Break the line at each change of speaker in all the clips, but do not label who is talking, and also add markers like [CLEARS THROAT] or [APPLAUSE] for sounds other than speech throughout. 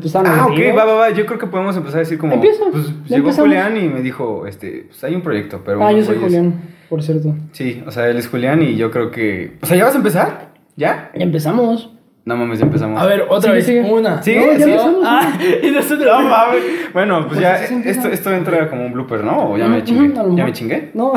Pues
Ah, ok,
aburridos.
va, va, va. Yo creo que podemos empezar a decir como.
Empieza,
Pues llegó
empezamos.
Julián y me dijo, este, pues hay un proyecto, pero.
Ah, yo soy Julián, por cierto.
Sí, o sea, él es Julián y yo creo que. O sea, ¿ya vas a empezar? ¿Ya?
Ya empezamos.
No mames, ya empezamos.
A ver, otra
Sigue,
vez.
sigue.
Una.
Sí,
No, ya
sí.
empezamos.
Ah, [LAUGHS] y nosotros.
No mames. Bueno, pues
Pues
ya, esto, esto entra como un blooper, ¿no? O ya me chingué. ¿Ya me chingué?
No.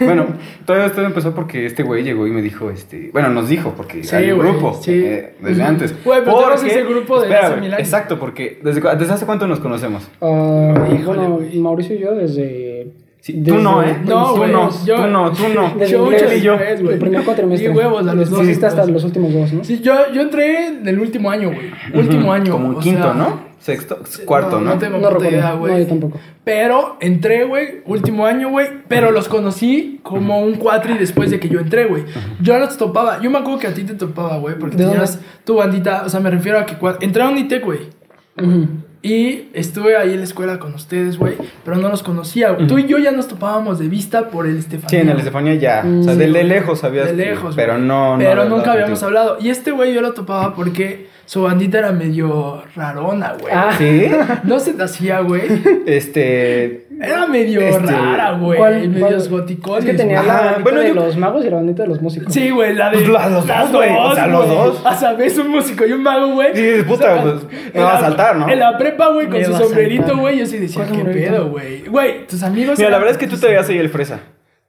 Bueno, todo esto empezó porque este güey llegó y me dijo, este, bueno, nos dijo, porque
Sí,
hay un
güey,
grupo
sí.
eh, desde antes.
Güey, pero
Porque-
ese grupo desde
espera,
hace.
Exacto, porque desde, desde hace cuánto nos conocemos.
Ah,
Híjole,
bueno. Mauricio y yo desde.
Sí, tú no, ¿eh?
No,
tú
güey,
no,
yo-
tú no, tú no.
Desde
Yo mucho
y yo.
El primer cuatrimestre.
Y huevos a los dos.
Sí, hasta los últimos dos, ¿no?
Sí, yo, yo entré en el último año, güey. Último año.
Como un quinto,
sea,
¿no? Sexto, cuarto, ¿no?
No tengo
No recuerdo.
idea, güey.
No, yo tampoco.
Pero entré, güey, último año, güey. Pero los conocí como un cuatri después de que yo entré, güey. Yo los topaba. Yo me acuerdo que a ti te topaba, güey. Porque
¿De
tenías
dónde?
tu bandita. O sea, me refiero a que entré a Unitec, güey.
Ujú.
Y estuve ahí en la escuela con ustedes, güey. Pero no los conocía, güey. Tú y yo ya nos topábamos de vista por el Estefanía.
Sí, en el Estefanía ya. O sea, de, de lejos sabías.
De
que-
lejos,
Pero no, no.
Pero nunca habíamos
contigo.
hablado. Y este güey yo lo topaba porque su bandita era medio rarona, güey.
Ah.
Sí. [LAUGHS]
No se te hacía, güey.
Este.
Era medio
Este,
rara, güey.
¿Cuál-
Medios
cuál?
goticones.
Es que tenía la bandita
bueno,
de
yo-
los magos y la bandita de los músicos.
Sí, güey, la de.
Pues las- los dos, güey, o sea, los dos.
O sea, ves un músico y un mago, güey.
Sí, puta, pues, me
en
va a
la-
saltar, ¿no?
En la prepa, güey, con
Me
su
a
sombrerito, güey. Yo sí decía,
¿Cuál
¿qué
sombrerito?
pedo, güey? Güey, tus amigos.
Mira, la verdad es que tú te veías ahí el fresa.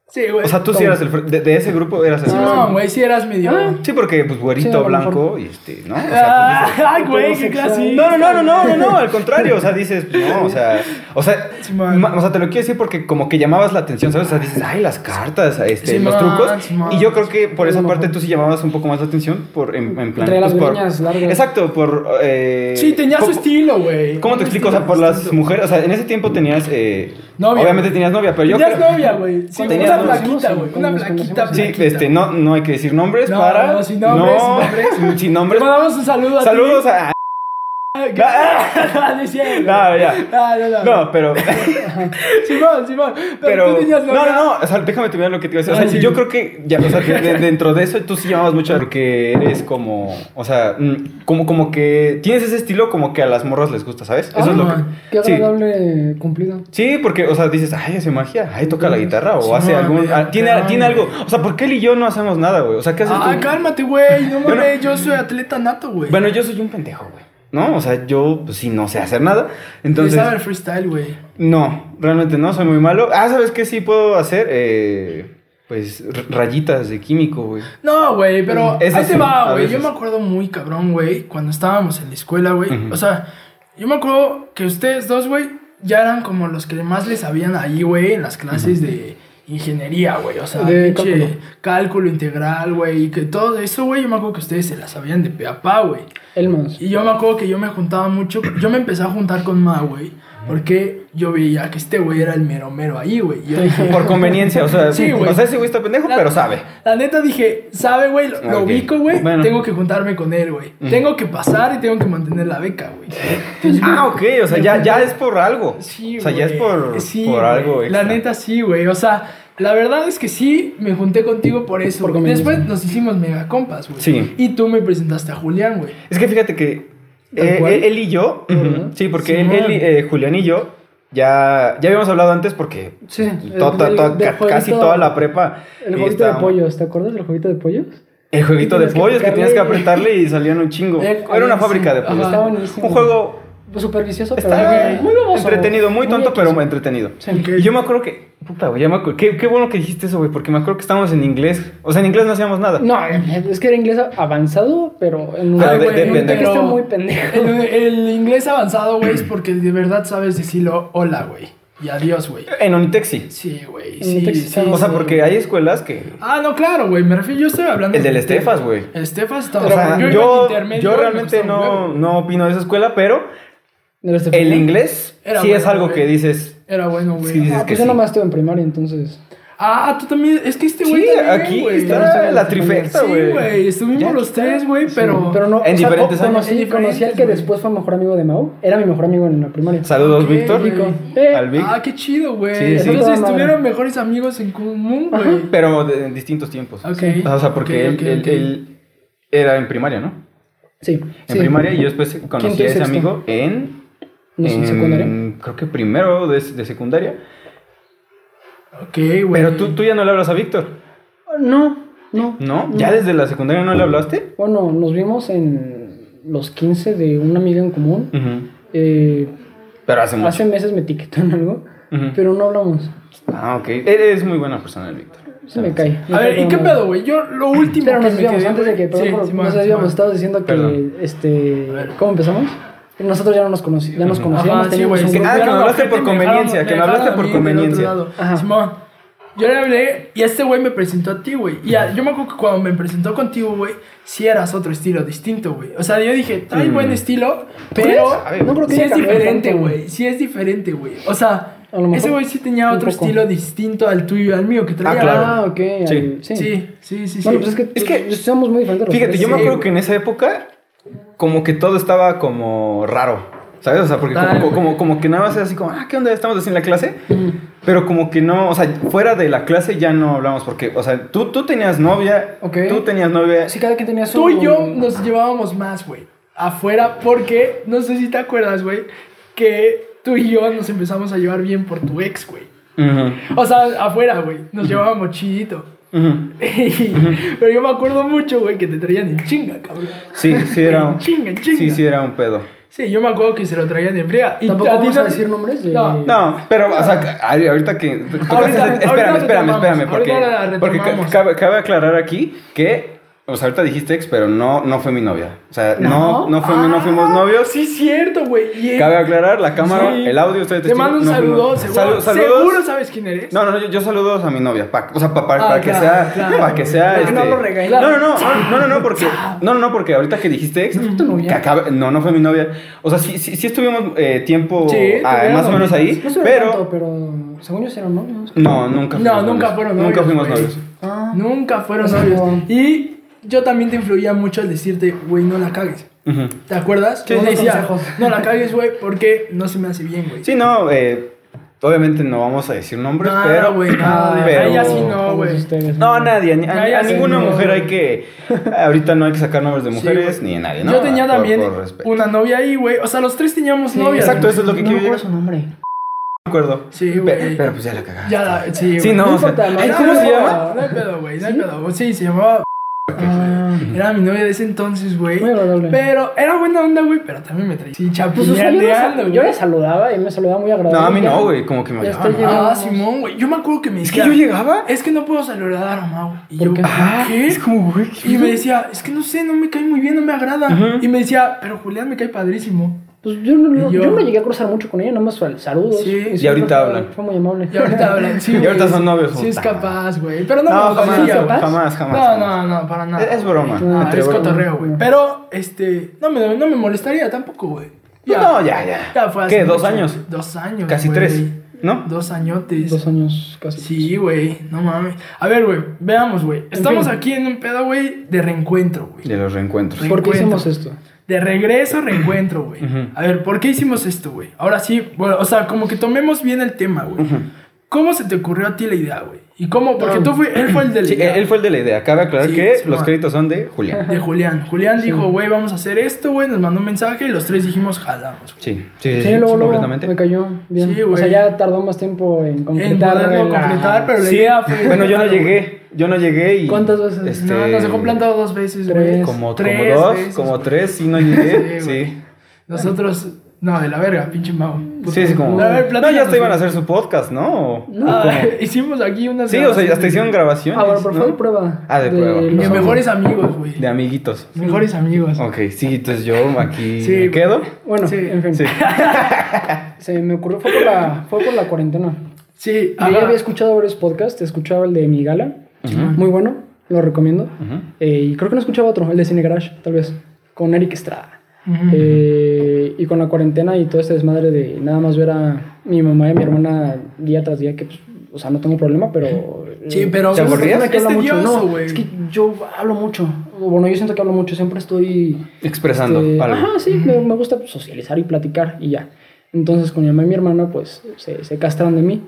Sí, güey.
O sea, tú sí eras el. De, de ese grupo eras así.
No, güey, sí eras medio.
Ah.
Sí, porque, pues, güerito, blanco y este, ¿no? O sea, pues, dices- [LAUGHS]
Ay, güey, qué clase.
No, no, no, no, no, no, no, al contrario, o sea, dices, no, o sea, o sea, o sea, te lo quiero decir porque como que llamabas la atención, ¿sabes? O sea, dices, ay, las cartas, este, los trucos, y yo creo que por esa parte tú sí llamabas un poco más la atención por, en, en plan,
Traía las
pues, por-
greñas largas.
exacto, por, eh,
Sí, tenía su
¿cómo-
estilo, güey.
¿Cómo te explico? O sea, por las mujeres, o sea, en ese tiempo tenías, eh,
Novia.
obviamente tenías novia, pero yo
Tenías novia, güey. Sí, una
conocimos,
güey. Una
conocimos.
Sí, este, no, no hay que decir nombres
No,
para...
no, sin nombres, sin nombres.
No, sin
Le
nombres. [LAUGHS]
mandamos un saludo a ti.
Saludos a... [LAUGHS]
No, cierto.
No, ya.
No, no, no.
No, pero... [LAUGHS]
Simón, Simón. Pero,
Pero.
tú tenías
No, no, no. O sea, déjame terminar lo que te iba a decir. O sea,
Ah, sí.
yo creo que. Ya, o sea, que dentro de eso tú sí llamabas mucho porque eres como. O sea, mm, como, como que. Tienes ese estilo como que a las morras les gusta, ¿sabes? Eso
Ah,
es lo que.
Qué
Sí.
agradable cumplido.
Sí, porque, o sea, dices, ay, hace magia, ay, toca la guitarra, o
Sí,
hace
no,
algún. ah, tiene, tiene algo. O sea, ¿por qué él y yo no hacemos nada, güey? O sea, ¿qué haces
Ah,
tú?
cálmate, güey. No
Bueno.
mames, yo soy atleta nato, güey.
Bueno, yo soy un pendejo, güey. ¿No? O sea, yo, pues sí, no sé hacer nada.
Entonces. Sabe el freestyle, güey.
No, realmente no, soy muy malo. Ah, ¿sabes qué sí puedo hacer? Eh, pues rayitas de químico, güey.
No, güey, pero
Eso
ahí te va, güey. Yo me acuerdo muy cabrón, güey, cuando estábamos en la escuela, güey. O sea, yo me acuerdo que ustedes dos, güey, ya eran como los que más les sabían ahí, güey, en las clases de ingeniería, güey. O sea,
De cálculo.
cálculo integral, güey. Y que todo eso, güey, yo me acuerdo que ustedes se las sabían de pe a pa, güey.
El más.
Y yo me acuerdo que yo me juntaba mucho. Yo me empecé a juntar con Ma, güey. Porque yo veía que este güey era el mero mero ahí, güey. Y Yo dije,
Por conveniencia, o sea, [LAUGHS]
Sí, güey.
o sea, ese güey está pendejo,
La-
pero sabe.
La neta dije, sabe, güey, lo, ubico, güey.
Bueno.
Tengo que juntarme con él, güey. Tengo que pasar y tengo que mantener la beca, güey. Entonces, [LAUGHS]
Ah, ok, o sea, ya, ya es por algo.
Sí,
o sea, ya es
güey.
por,
Sí,
por
güey.
algo.
La
extra.
neta sí, güey. O sea, la verdad es que sí me junté contigo por eso.
Por
güey.
conveniencia.
Después nos hicimos mega compas, güey.
Sí.
Y tú me presentaste a Julián, güey.
Es que fíjate que
¿Tal
eh, él, él y yo, sí, porque él, él y, eh, Julián y yo, ya, ya habíamos hablado antes porque
Sí.
to- to-
el-
to-
del
ca- casi
jueguito-
toda la prepa.
El jueguito de pollos, ¿te acuerdas del jueguito de pollos?
El jueguito de
que
pollos que tenías que apretarle y salían un chingo. Era una fábrica de
Ajá.
pollos.
Está buenísimo.
Un juego
Pues Súper vicioso, pero
está
muy, muy baboso.
entretenido, muy tonto, pero muy entretenido.
Sí.
Y yo me acuerdo que, puta, güey, ya me acuerdo, qué, qué bueno que dijiste eso, güey, porque me acuerdo que estábamos en inglés. O sea, en inglés no hacíamos nada.
No, es que era inglés avanzado, pero en
Ay,
de-
güey,
de-
en un
de-
que
pero
está muy pendejo.
El, el inglés avanzado, güey, es porque de verdad sabes decirlo hola, güey. Y adiós, güey.
En Unitec sí.
Sí, güey. Sí,
Tex-
sí,
O sea,
sí.
porque hay escuelas que...
Ah, no, claro, güey. Me refiero, yo estoy hablando
El del
de-
Estefas, güey.
Estefas estaba.
O sea, yo,
intermedio
yo
y me
realmente no, no opino de esa escuela, pero. El inglés
Era
sí es algo
güey.
que dices...
Era bueno, güey.
Sí, dices
Ah,
que
pues yo
sí.
nomás estuve en primaria, entonces.
Ah, tú también. Es que este güey.
Sí,
también,
aquí
güey.
está la
Sí,
trifecta,
güey.
güey.
Estuvimos
Ya
los tres, güey, pero.
Pero no.
En diferentes años.
Conocí, al que después fue mejor amigo de Mau. Era mi mejor amigo en la primaria.
Saludos, Víctor.
Rico.
Eh,
Al Vic.
Ah, qué chido, güey.
Sí, sí.
Entonces
Toda madre.
tuvieron mejores amigos en común, güey.
Pero en distintos tiempos.
Ok.
O sea, porque él, él- él era en primaria, ¿no?
Sí.
en
sí.
primaria y yo después conocí a ese
sexto.
amigo en,
¿No es en
en
secundaria?
creo que primero de, de secundaria.
Ok, güey.
Pero tú, tú ya no le hablas a Víctor,
No, no.
¿no? ¿Ya desde la secundaria no le hablaste?
Bueno, nos vimos en los 15 de una amiga en común. Eh,
Pero hace mucho.
hace meses me etiquetó en algo, pero no hablamos.
Ah, ok. Eres muy buena persona, el Víctor.
Se me cae. me
A ver, ¿y qué pedo, güey? Yo lo último
Pero
que
nos
me quedé,
antes de que, perdón,
Sí, Simón,
nos
Simón.
estabas diciendo que,
Perdón.
este, ¿cómo empezamos? Nosotros ya no nos conocí, ya nos conocíamos,
Ajá, sí,
teníamos
güey.
un
Que-
grupo.
ah, que me
Dejaron
hablaste por
me
conveniencia,
dejaron-
que me
me
hablaste
dejaron
por conveniencia.
Simón, yo le hablé y este güey me presentó a ti, güey. Y a- yo me acuerdo que cuando me presentó contigo, güey, sí eras otro estilo distinto, güey. O sea, yo dije, trae
Mm.
buen estilo, pero
A ver,
No creo que
sí es diferente, güey. Sí es diferente, güey. O sea, ese güey sí tenía otro
poco.
estilo distinto al tuyo y al mío que traía.
claro.
Ah, ok.
Sí.
al- sí.
Sí, sí, sí, sí.
Bueno, pues es que,
Es que-
somos muy diferentes.
Fíjate, yo me
Sí,
acuerdo que en esa época, como que todo estaba como raro. ¿Sabes? O sea, porque como, como, como que nada más era así como, ah, ¿qué onda? Estamos así en la clase. Pero como que no, o sea, fuera de la clase ya no hablamos. Porque, o sea, tú, tú tenías novia. Tú tenías novia.
Sí, cada quien tenía su...
Tú y yo nos llevábamos más, güey. Afuera, porque no sé si te acuerdas, güey, que tú y yo nos empezamos a llevar bien por tu ex, güey. O sea, afuera, güey. Nos llevábamos chidito. [LAUGHS] Pero yo me acuerdo mucho, güey, que te traían en chinga, cabrón.
Sí, sí era un...
En chinga, en chinga.
Sí, sí era un pedo.
Sí, yo me acuerdo que se lo traían en. Y
¿Tampoco vamos a decir nombres? De...
No.
No, pero, o sea, ahorita que
Ahorita-
ese-
ahorita
espérame, espérame, espérame, porque, porque cabe aclarar aquí que, o sea, ahorita dijiste ex, pero no, no fue mi novia. O sea, no,
¿No?
no, fue, no fuimos
Ah,
novios.
Sí, cierto, güey.
Cabe aclarar, la cámara,
Sí.
el audio, estoy
Te mando un saludo, seguro.
saludos.
Seguro sabes quién eres.
No, no, no, yo, yo saludos a mi novia, pa- o sea, pa- pa-
Ah,
para que sea,
claro.
para que sea,
Para no
este-
lo regañes.
no, no, no, no, no, no, porque, no, no, no, porque ahorita que dijiste ex,
tu novia?
no, no fue mi novia, o sea, sí, sí, sí estuvimos eh, tiempo,
Sí,
ah, más o menos ahí,
No
pero,
tanto, pero según yo eran novios.
no, nunca
No,
fuimos
nunca
novios.
fueron
Nunca
novios,
fuimos
güey.
novios.
Nunca fueron novios.
no.
Y yo también te influía mucho al decirte, güey, no la cagues. ¿Te acuerdas?
Sí, unos
decía, no la cagues, güey, porque no se me hace bien, güey.
Sí, no, eh, obviamente no vamos a decir nombres,
No,
pero,
güey, no, de-
pero-
ahí así no, güey.
No, a nadie, a, a- a ninguna
no,
mujer hay que, ahorita no hay que sacar nombres de
Sí,
mujeres ni de nadie, ¿no?
Yo tenía
Por-
también
por
una novia ahí, güey. O sea, los tres teníamos
Sí,
novias.
exacto, eso es lo que
no
quiero
me acuerdo
llegar.
su nombre.
me acuerdo.
Sí, güey.
Pero, pues ya la cagaste.
Ya la, sí,
Sí,
güey.
no,
No
o sea,
importa,
ay,
no,
¿cómo
no,
se llama?
No hay pedo, güey, no hay pedo. Sí, se llamaba.
Ah,
Era mi novia de ese entonces, güey.
Muy agradable.
Pero era buena onda, güey, pero también me traía. Sí,
pues yo, le,
güey.
yo le saludaba y me saludaba muy agradable.
No, a mí no, güey, como que me llamaban.
Ah, Simón, güey. Yo me acuerdo que me
Es que
decía.
yo llegaba.
Es que no puedo saludar a Mau. Y
¿Por
yo,
qué?
"Ah, ¿qué?
Es como, güey, ¿qué
Y me decía, es que no sé, no me cae muy bien, no me agrada. Y me decía, pero Julián me cae padrísimo.
Pues yo no,
yo-
yo no llegué a cruzar mucho con ella, nomás saludos.
Sí.
Y
ahorita hablan.
Fue muy amable.
Y ahorita hablan, [LAUGHS] sí.
Y ahorita son novios,
Sí, es capaz, güey. Pero no,
No,
me
jamás,
capaz?
jamás, jamás.
No,
jamás.
no, no, para nada.
Es- es broma,
No,
entre
es
broma.
cotorreo, güey. Pero, este, no me, no me molestaría tampoco, güey.
No, ya, ya.
Ya fue
¿Qué, dos
mucho,
años?
Dos años.
Casi tres, ¿no?
Dos añotes.
Dos años casi.
Sí, güey, no mames. A ver, güey, veamos, güey. Estamos
fin.
aquí en un pedo, güey, de reencuentro, güey.
De los reencuentros.
¿Por qué hicimos esto?
De regreso, reencuentro, güey. A ver, ¿por qué hicimos esto, güey? Ahora sí, bueno, o sea, como que tomemos bien el tema, güey. ¿Cómo se te ocurrió a ti la idea, güey? ¿Y cómo? Porque tú fue, él fue el del
Sí, él él fue el de la idea. Cabe aclarar
Sí,
que
sí,
los créditos son de Julián.
de Julián. Julián dijo, güey, vamos a hacer esto, güey. Nos mandó un mensaje y los tres dijimos, jalamos, güey.
Sí, sí, sí,
Sí,
sí,
luego, luego
completamente.
me cayó bien.
Sí,
o sea,
güey.
ya tardó más tiempo en
En
concretar.
poderlo
la-
completar, pero la idea fue.
bueno, yo no
güey.
llegué. Yo no llegué y.
¿Cuántas veces?
este,
No, nos dejó plantado dos veces, güey.
Como,
Tres
como dos,
veces,
como tres, sí no llegué. [LAUGHS]
Sí. Nosotros, no, de la verga, pinche Mau.
Sí, sí, como. No, ya hasta iban a hacer su podcast, ¿no? ¿O-
No. [LAUGHS]
hicimos aquí unas.
Sí, o sea, hasta hicieron grabaciones.
Ah, bueno, pero
¿no?
fue de prueba.
Ah, de prueba.
De
Los
mejores amigos, güey.
De amiguitos.
Mejores amigos.
Ok, sí, entonces yo aquí
Sí,
me quedo.
Bueno,
Sí.
en fin.
Sí. [LAUGHS]
Se me ocurrió, fue por la, fue por la cuarentena.
Sí,
Yo ya había escuchado varios podcasts, escuchaba el de Mi Gala, muy bueno, lo recomiendo. Eh, y creo que no escuchaba otro, el de Cine Garage, tal vez, con Eric Estrada. Eh, y con la cuarentena y todo este desmadre de nada más ver a mi mamá y a mi hermana día tras día, que pues, o sea, no tengo problema, pero...
Sí, pero
¿Te aburrías?
persona que
Es
habla mucho,
tedioso,
no,
güey.
es que yo hablo mucho, bueno, yo siento que hablo mucho, siempre estoy...
Expresando
este,
algo.
Ajá, sí, me, me gusta socializar y platicar y ya. Entonces con mi mamá y mi hermana pues se, se castraron de mí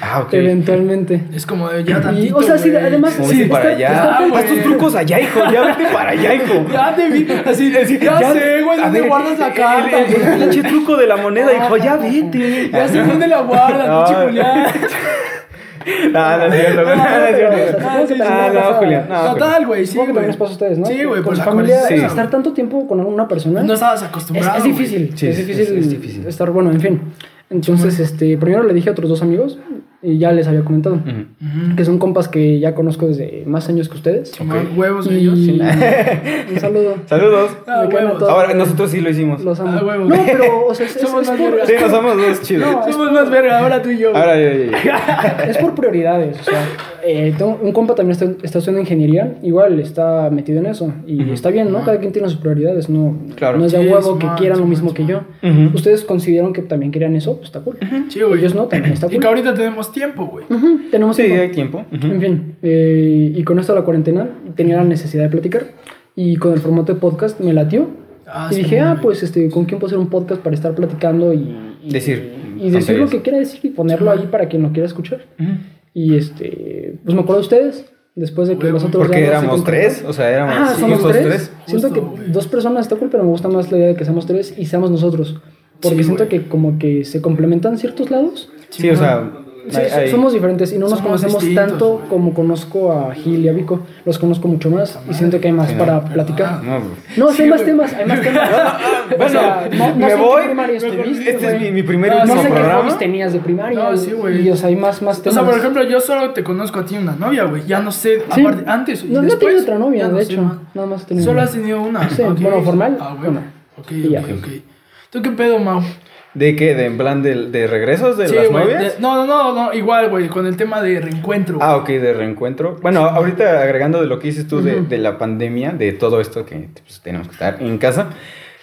Ah, ok. [LAUGHS]
eventualmente.
Es como de ya
Y,
tantito,
o sea, sí, además... Sí,
para
está-
allá.
está-
Ah,
Haz tus trucos allá, hijo. Ya vete para allá, hijo. [LAUGHS]
Ya te vi, así, ya,
Ya-
sé, güey, ¿dónde
ver,
guardas la
el-
carta?
El, el pinche truco de la moneda, hijo. Ya vete.
Ya sé dónde la guardas, [LAUGHS]
No.
pinche Julián. [LAUGHS]
No, no es cierto, güey. No, no es cierto. Ah, no,
pasa-
Julián. No, Julián.
Total, güey, sí, güey.
también les pasa a ustedes, ¿no?
Sí, güey,
su
la
familia, estar tanto tiempo con una persona...
No estabas
Es,
acostumbrado.
es
güey.
difícil,
Sí,
es
es-
difícil,
es difícil.
estar bueno, en fin. Entonces, este, primero le dije a otros dos amigos y ya les había comentado
Ujú.
Ujú.
que son compas que ya conozco desde más años que ustedes.
Simón,
Ok.
Huevos
Y-
ellos.
un saludo. [LAUGHS]
Saludos.
Ah.
Ahora, nosotros sí lo hicimos.
Los amo.
Ah.
No, pero, o sea, es,
Somos
es
más
por,
vergas.
Sí, nos somos dos chidos.
No,
Somos más verga, ahora tú y yo.
Ahora, ya, ya, ya.
es por prioridades. O sea, [LAUGHS] eh, tengo- un compa también está, está estudiando ingeniería, igual está metido en eso. Y
Ujú.
está bien, ¿no? Cada quien tiene sus prioridades. No,
Claro.
no es de
Sí,
huevo que
Simón,
quieran lo mismo que yo.
Simón.
Ujú.
Ustedes consideraron que también querían eso, pues está cool.
Sí, güey.
Ellos no, también está
Y
cool.
que ahorita tenemos tiempo, güey.
Tenemos
Sí,
tiempo.
hay tiempo.
En fin, eh, y con esto de la cuarentena tenía la necesidad de platicar y con el formato de podcast me latió.
Ah,
y dije, ah, pues este, ¿con quién puedo hacer un podcast para estar platicando y, y-
Decir
y, decir lo que quiera decir y ponerlo ahí para quien lo quiera escuchar? Y este, pues me acuerdo de ustedes, después de que nosotros
Porque
ya
éramos tres, o sea, éramos
Ah, somos tres. Siento
Justo,
que dos personas está cool, pero me gusta más la idea de que seamos tres y seamos nosotros. Porque
Sí,
siento que como que se complementan ciertos lados.
Sí, o sea,
Sí,
hay-
somos diferentes y no nos conocemos tanto
güey.
como conozco a Gil y a Vico. Los conozco mucho más y siento que hay más para
no.
platicar.
No,
No, sí, hay más temas, hay más [LAUGHS] temas.
Bueno,
O sea, no- no
me
qué
voy. Este es mi, mi primer y
No,
No
último
sé qué
programa.
hobbies tenías de primaria.
No, sí, güey.
Y o sea, hay más, más
O
temas.
sea, por ejemplo, yo solo te conozco a ti una novia, güey. Ya no sé,
Sí.
aparte, antes
no, no tenido otra novia, de hecho. Nada más
Solo has tenido una.
Sí, bueno, formal,
Ah, güey.
una.
Ok, ok, ok. ¿Tú qué pedo, Mau?
¿De qué? ¿De en plan de, de regresos de
Sí,
las novias?
de- No, no, no, no, igual, güey, con el tema de reencuentro.
Ah, ok, de reencuentro. Bueno, ahorita agregando de lo que dices tú de, de la pandemia, de todo esto que pues, tenemos que estar en casa,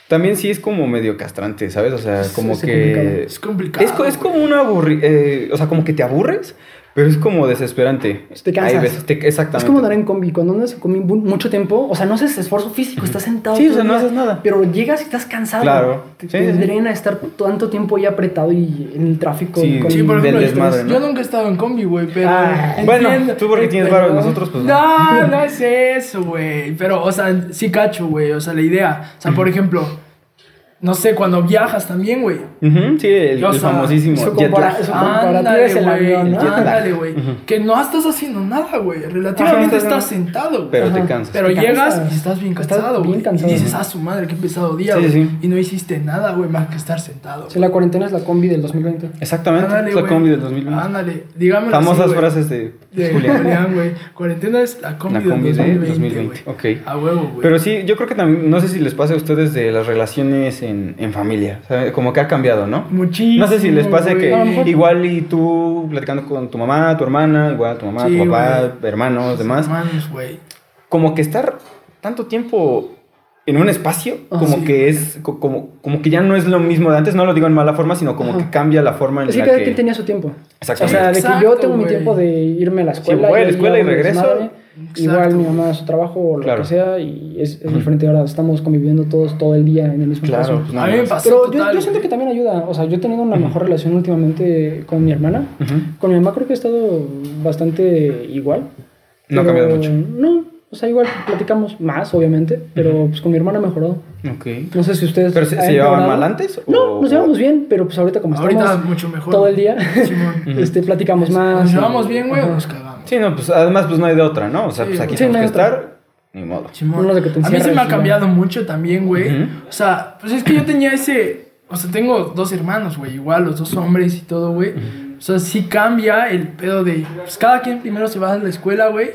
también sí es como medio castrante, ¿sabes? O sea, como
sí,
que...
Es complicado.
Es, co- es como una aburri... eh, o sea, como que te aburres, pero es como desesperante.
Te cansas.
Hay veces, te- exactamente.
Es como andar en combi. Cuando andas en combi mucho tiempo, o sea, no haces esfuerzo físico, estás sentado.
Sí, o sea, no haces nada.
Pero llegas y estás cansado.
Claro.
Te,
Sí,
te
sí, sí.
drena estar tanto tiempo ahí apretado y en el tráfico.
Sí,
con
Sí, por ejemplo, yo-
desmadre, ¿no?
yo nunca he estado en combi, güey, pero.
Ah,
Bueno, tú porque tienes
pero-
nosotros pues no.
No, no es eso, güey. Pero, o sea, sí cacho, güey. O sea, la idea. O sea, por ejemplo, no sé, cuando viajas también, güey.
Sí, el,
O
el
sea,
famosísimo jet lag.
Ándale,
es el avión, ¿no?
Ándale, güey. Que no estás haciendo nada, güey. Relativamente
Ajá,
estás
ajá.
sentado, güey.
Pero te cansas.
Pero
Te
llegas
cansas.
y estás bien cansado,
bien
güey.
cansado.
Y dices, ah, su madre, qué pesado día,
Sí,
güey.
sí.
Y no hiciste nada, güey, más que estar sentado.
Sí, la cuarentena es la combi del 2020.
Exactamente,
Ándale,
es la combi del 2020.
Ándale, dígamelo
Famosas
así,
frases de,
De
Julián.
Julián, güey. Cuarentena es la combi,
La combi
del
de
2020,
2020.
güey.
Ok.
A huevo, güey.
Pero sí, yo creo que también, no sé si les pasa a ustedes de las relaciones en, en familia. O sea, como que ha cambiado, ¿no?
Muchísimo.
No sé si les pase
güey.
que
mejor-
igual y tú platicando con tu mamá, tu hermana, igual tu mamá,
Sí,
tu papá,
güey.
hermanos, demás.
Hermanos, güey.
Como que estar tanto tiempo en un espacio,
Ah,
como
sí.
que es, co- como, como que ya no es lo mismo de antes, no lo digo en mala forma, sino como
Ajá.
que cambia la forma en
Es que
la
cada quien tenía su tiempo. O
Exactamente.
sea, de que yo tengo mi
güey.
tiempo de irme a la escuela.
voy a la escuela y
mi
regreso.
desmadre.
Exacto.
Igual mi mamá a su trabajo o lo
Claro.
que sea. Y es, es diferente ahora. Estamos conviviendo todos todo el día en el mismo
Claro,
espacio.
pues
A mí me pasó
Pero yo,
total,
yo siento que también ayuda. O sea, yo he tenido una mejor relación últimamente con mi hermana.
Ujú.
Con mi mamá creo que he estado bastante igual.
No ha cambiado mucho.
No, o sea, igual platicamos más, obviamente. Pero pues con mi hermana ha mejorado.
Ok.
No sé si ustedes.
¿Pero se, se llevaban mal antes?
No,
o-
nos llevamos bien, pero pues ahorita como
Ahorita
estamos
mucho mejor.
todo el día,
Simón.
Ujú. [LAUGHS]
este, platicamos más.
Nos llevamos bien, güey, o nos cagamos.
Sí, no, pues además pues no hay de otra, ¿no? O sea,
Sí,
pues aquí
sí,
tenemos
no
que
otra.
estar, ni modo.
Uno de que te
a mí se me ha cambiado mucho también, güey. O sea, pues es que yo tenía ese. O sea, tengo dos hermanos, güey, igual, los dos hombres y todo, güey. O sea, sí cambia el pedo de. Pues cada quien primero se va a la escuela, güey.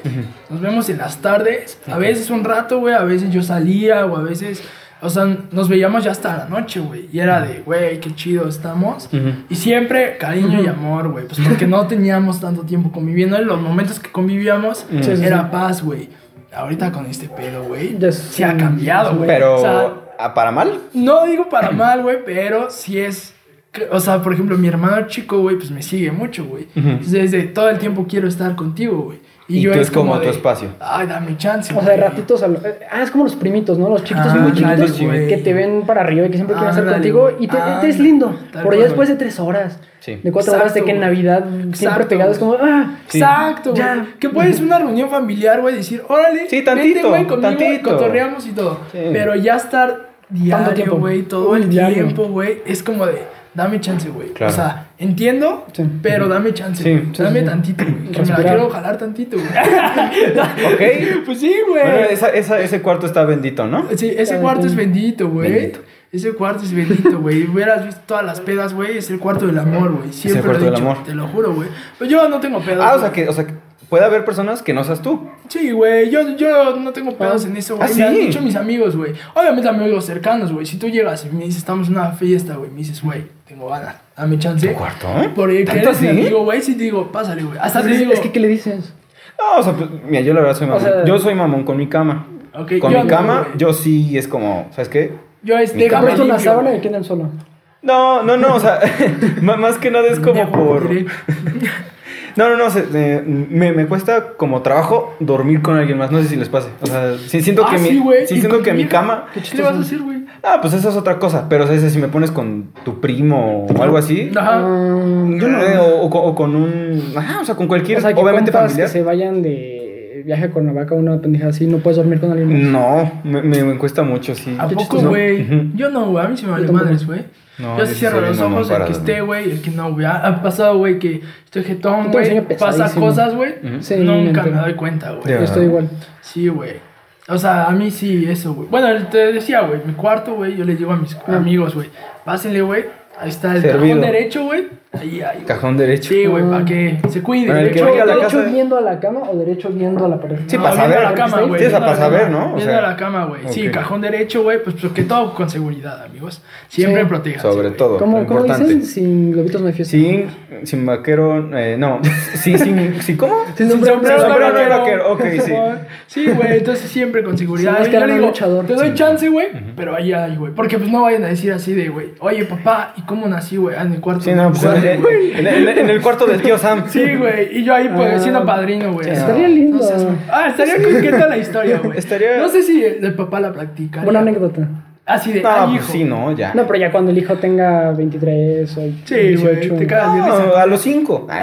Nos vemos en las tardes. A veces un rato, güey. A veces yo salía, o a veces. O sea, nos veíamos ya hasta la noche, güey. Y era de, güey, qué chido estamos. Y siempre cariño y amor, güey. Pues porque no teníamos tanto tiempo conviviendo. En los momentos que convivíamos, era paz, güey. Ahorita con este pedo, güey. Se ha cambiado, güey.
Pero,
O sea,
¿a para mal?
no digo para mal, güey, pero sí es. O sea, por ejemplo, mi hermano chico, güey, pues me sigue mucho, güey. Desde todo el tiempo quiero estar contigo, güey.
Y tú es como tu espacio.
Ay, dame chance.
O sea, de
güey".
ratitos. al- Ah, es como los primitos, ¿no? Los chiquitos
Ah,
muy chiquitos
güey.
que te ven para arriba y que siempre quieren estar contigo. Y te, te
Ándale.
es lindo. Por allá después de tres horas.
Sí.
De cuatro horas de que en. Navidad siempre pegado es como. ¡Ah!
Sí.
Exacto, güey.
Ya.
Que puedes una reunión familiar, güey, decir, órale,
Sí, tantito,
vente, güey, conmigo, y
tantito.
cotorreamos y todo.
Sí.
Pero ya estar diario, güey, todo
Uy,
el
diario.
tiempo, güey, es como de, dame chance, güey.
Claro.
O sea, entiendo,
Sí.
pero dame chance,
Sí,
dame tantito, güey. Que me la quiero jalar tantito, güey. [LAUGHS]
Ok.
pues sí, güey.
Bueno, esa, esa- ese cuarto está bendito, ¿no?
Sí, ese cuarto es bendito, güey. Ese cuarto es bendito, güey. [LAUGHS] Hubieras visto todas las pedas, güey. Es el cuarto del amor, güey. Siempre
cuarto
lo he
del
dicho.
amor.
Te lo juro, güey. Pero yo no tengo pedos.
Ah, o sea que, o sea, que puede haber personas que no seas tú.
Sí, güey, yo, yo no tengo pedos
Ah.
en eso, güey.
¿Ah,
Me han
sí?
dicho mis amigos, güey. Obviamente amigos cercanos, güey. Si tú llegas y me dices, estamos en una fiesta, güey, me dices, güey, tengo ganas, dame chance.
¿Tu cuarto?
Porque
¿Tanto
eres mi
así?
amigo, güey, si te digo, pásale, güey. Hasta te
Es,
digo,
es que, ¿qué le dices?
No, o sea, pues, mira, yo la verdad soy
O
mamón.
sea-
yo soy mamón con mi cama.
ok,
Con mi cama, yo sí es como, ¿sabes qué?
Yo es,
mi
déjame
Compras una sábana y queda el solo.
No, no, no, o sea, [LAUGHS] más que nada es como por... [LAUGHS] No, no, no, se- eh, me, me cuesta como trabajo dormir con alguien más, no sé si les pase. O sea, sí siento
Ah,
que
sí,
mi, sí
¿Y
siento que mi cama...
¿Qué le vas a hacer, güey?
Ah, pues eso es otra cosa, pero o sea, si me pones con tu primo o algo así...
Ajá.
Ah, yo no.
eh, o, o con- o con un... Ajá, o sea, con cualquier...
O sea, que
obviamente familiar.
que se vayan de viaje con la vaca una pendeja así, no puedes dormir con alguien más.
No, me, me, me cuesta mucho, sí.
¿A poco, güey? Yo no, güey. A mí se me vale madres, güey.
No,
yo
yo
sí cierro los ojos, el que esté, güey, el que no, güey. Ha pasado, güey, que estoy jetón, güey. Pasa cosas, güey.
Sí,
Nunca me doy cuenta, güey.
Yo estoy igual.
Sí, güey. O sea, a mí sí, eso, güey. Bueno, te decía, güey, mi cuarto, güey, yo le digo a mis
Ah.
amigos, güey, pásenle, güey. Ahí está el
Servido.
cajón derecho, güey. Ahí, ahí. güey.
Cajón derecho.
Sí, güey, para que se cuide.
Bueno, el que a la
¿Derecho
casa-
viendo a la cama o derecho viendo a la pared?
Sí,
No,
para
viendo
saber.
a la cama, güey.
Sí, o sea,
viendo a
para
la
saber,
cama,
¿no? O
Viendo
sea,
a la cama, güey. Sí,
ok.
cajón derecho, güey, pues porque todo con seguridad, amigos. Siempre
Sí.
protejan.
Sobre todo.
¿Cómo, ¿cómo
importante.
dicen? Sin globitos no hay fiesta.
Sin, sin vaquero, eh, no. [LAUGHS] Sí, sin, sin, ¿cómo?
Sin sombrero,
sombrero,
sin sombrero,
no hay
hay
vaquero.
Ok, sí.
Sí, güey, entonces siempre con seguridad.
Sí, que
yo digo,
luchador.
te doy
Sí.
chance, güey, pero ahí hay, güey. Porque pues no vayan a decir así de, güey, oye, papá, ¿y cómo nací, güey? Ah, en el cuarto.
Sí, no, pues
Sí,
en- en- en el cuarto del tío Sam.
Sí, güey, y yo ahí pues
Ah.
siendo padrino, güey.
Sí,
Estaría lindo.
No seas- ah, estaría coqueta la historia, güey.
Estaría-
No sé si el, el papá la practica.
Buena anécdota.
Así de,
No,
ay,
pues
hijo.
sí, no, ya.
No, pero ya cuando el hijo tenga 23 o
Sí,
18.
güey, te.
No, a los cinco. [LAUGHS]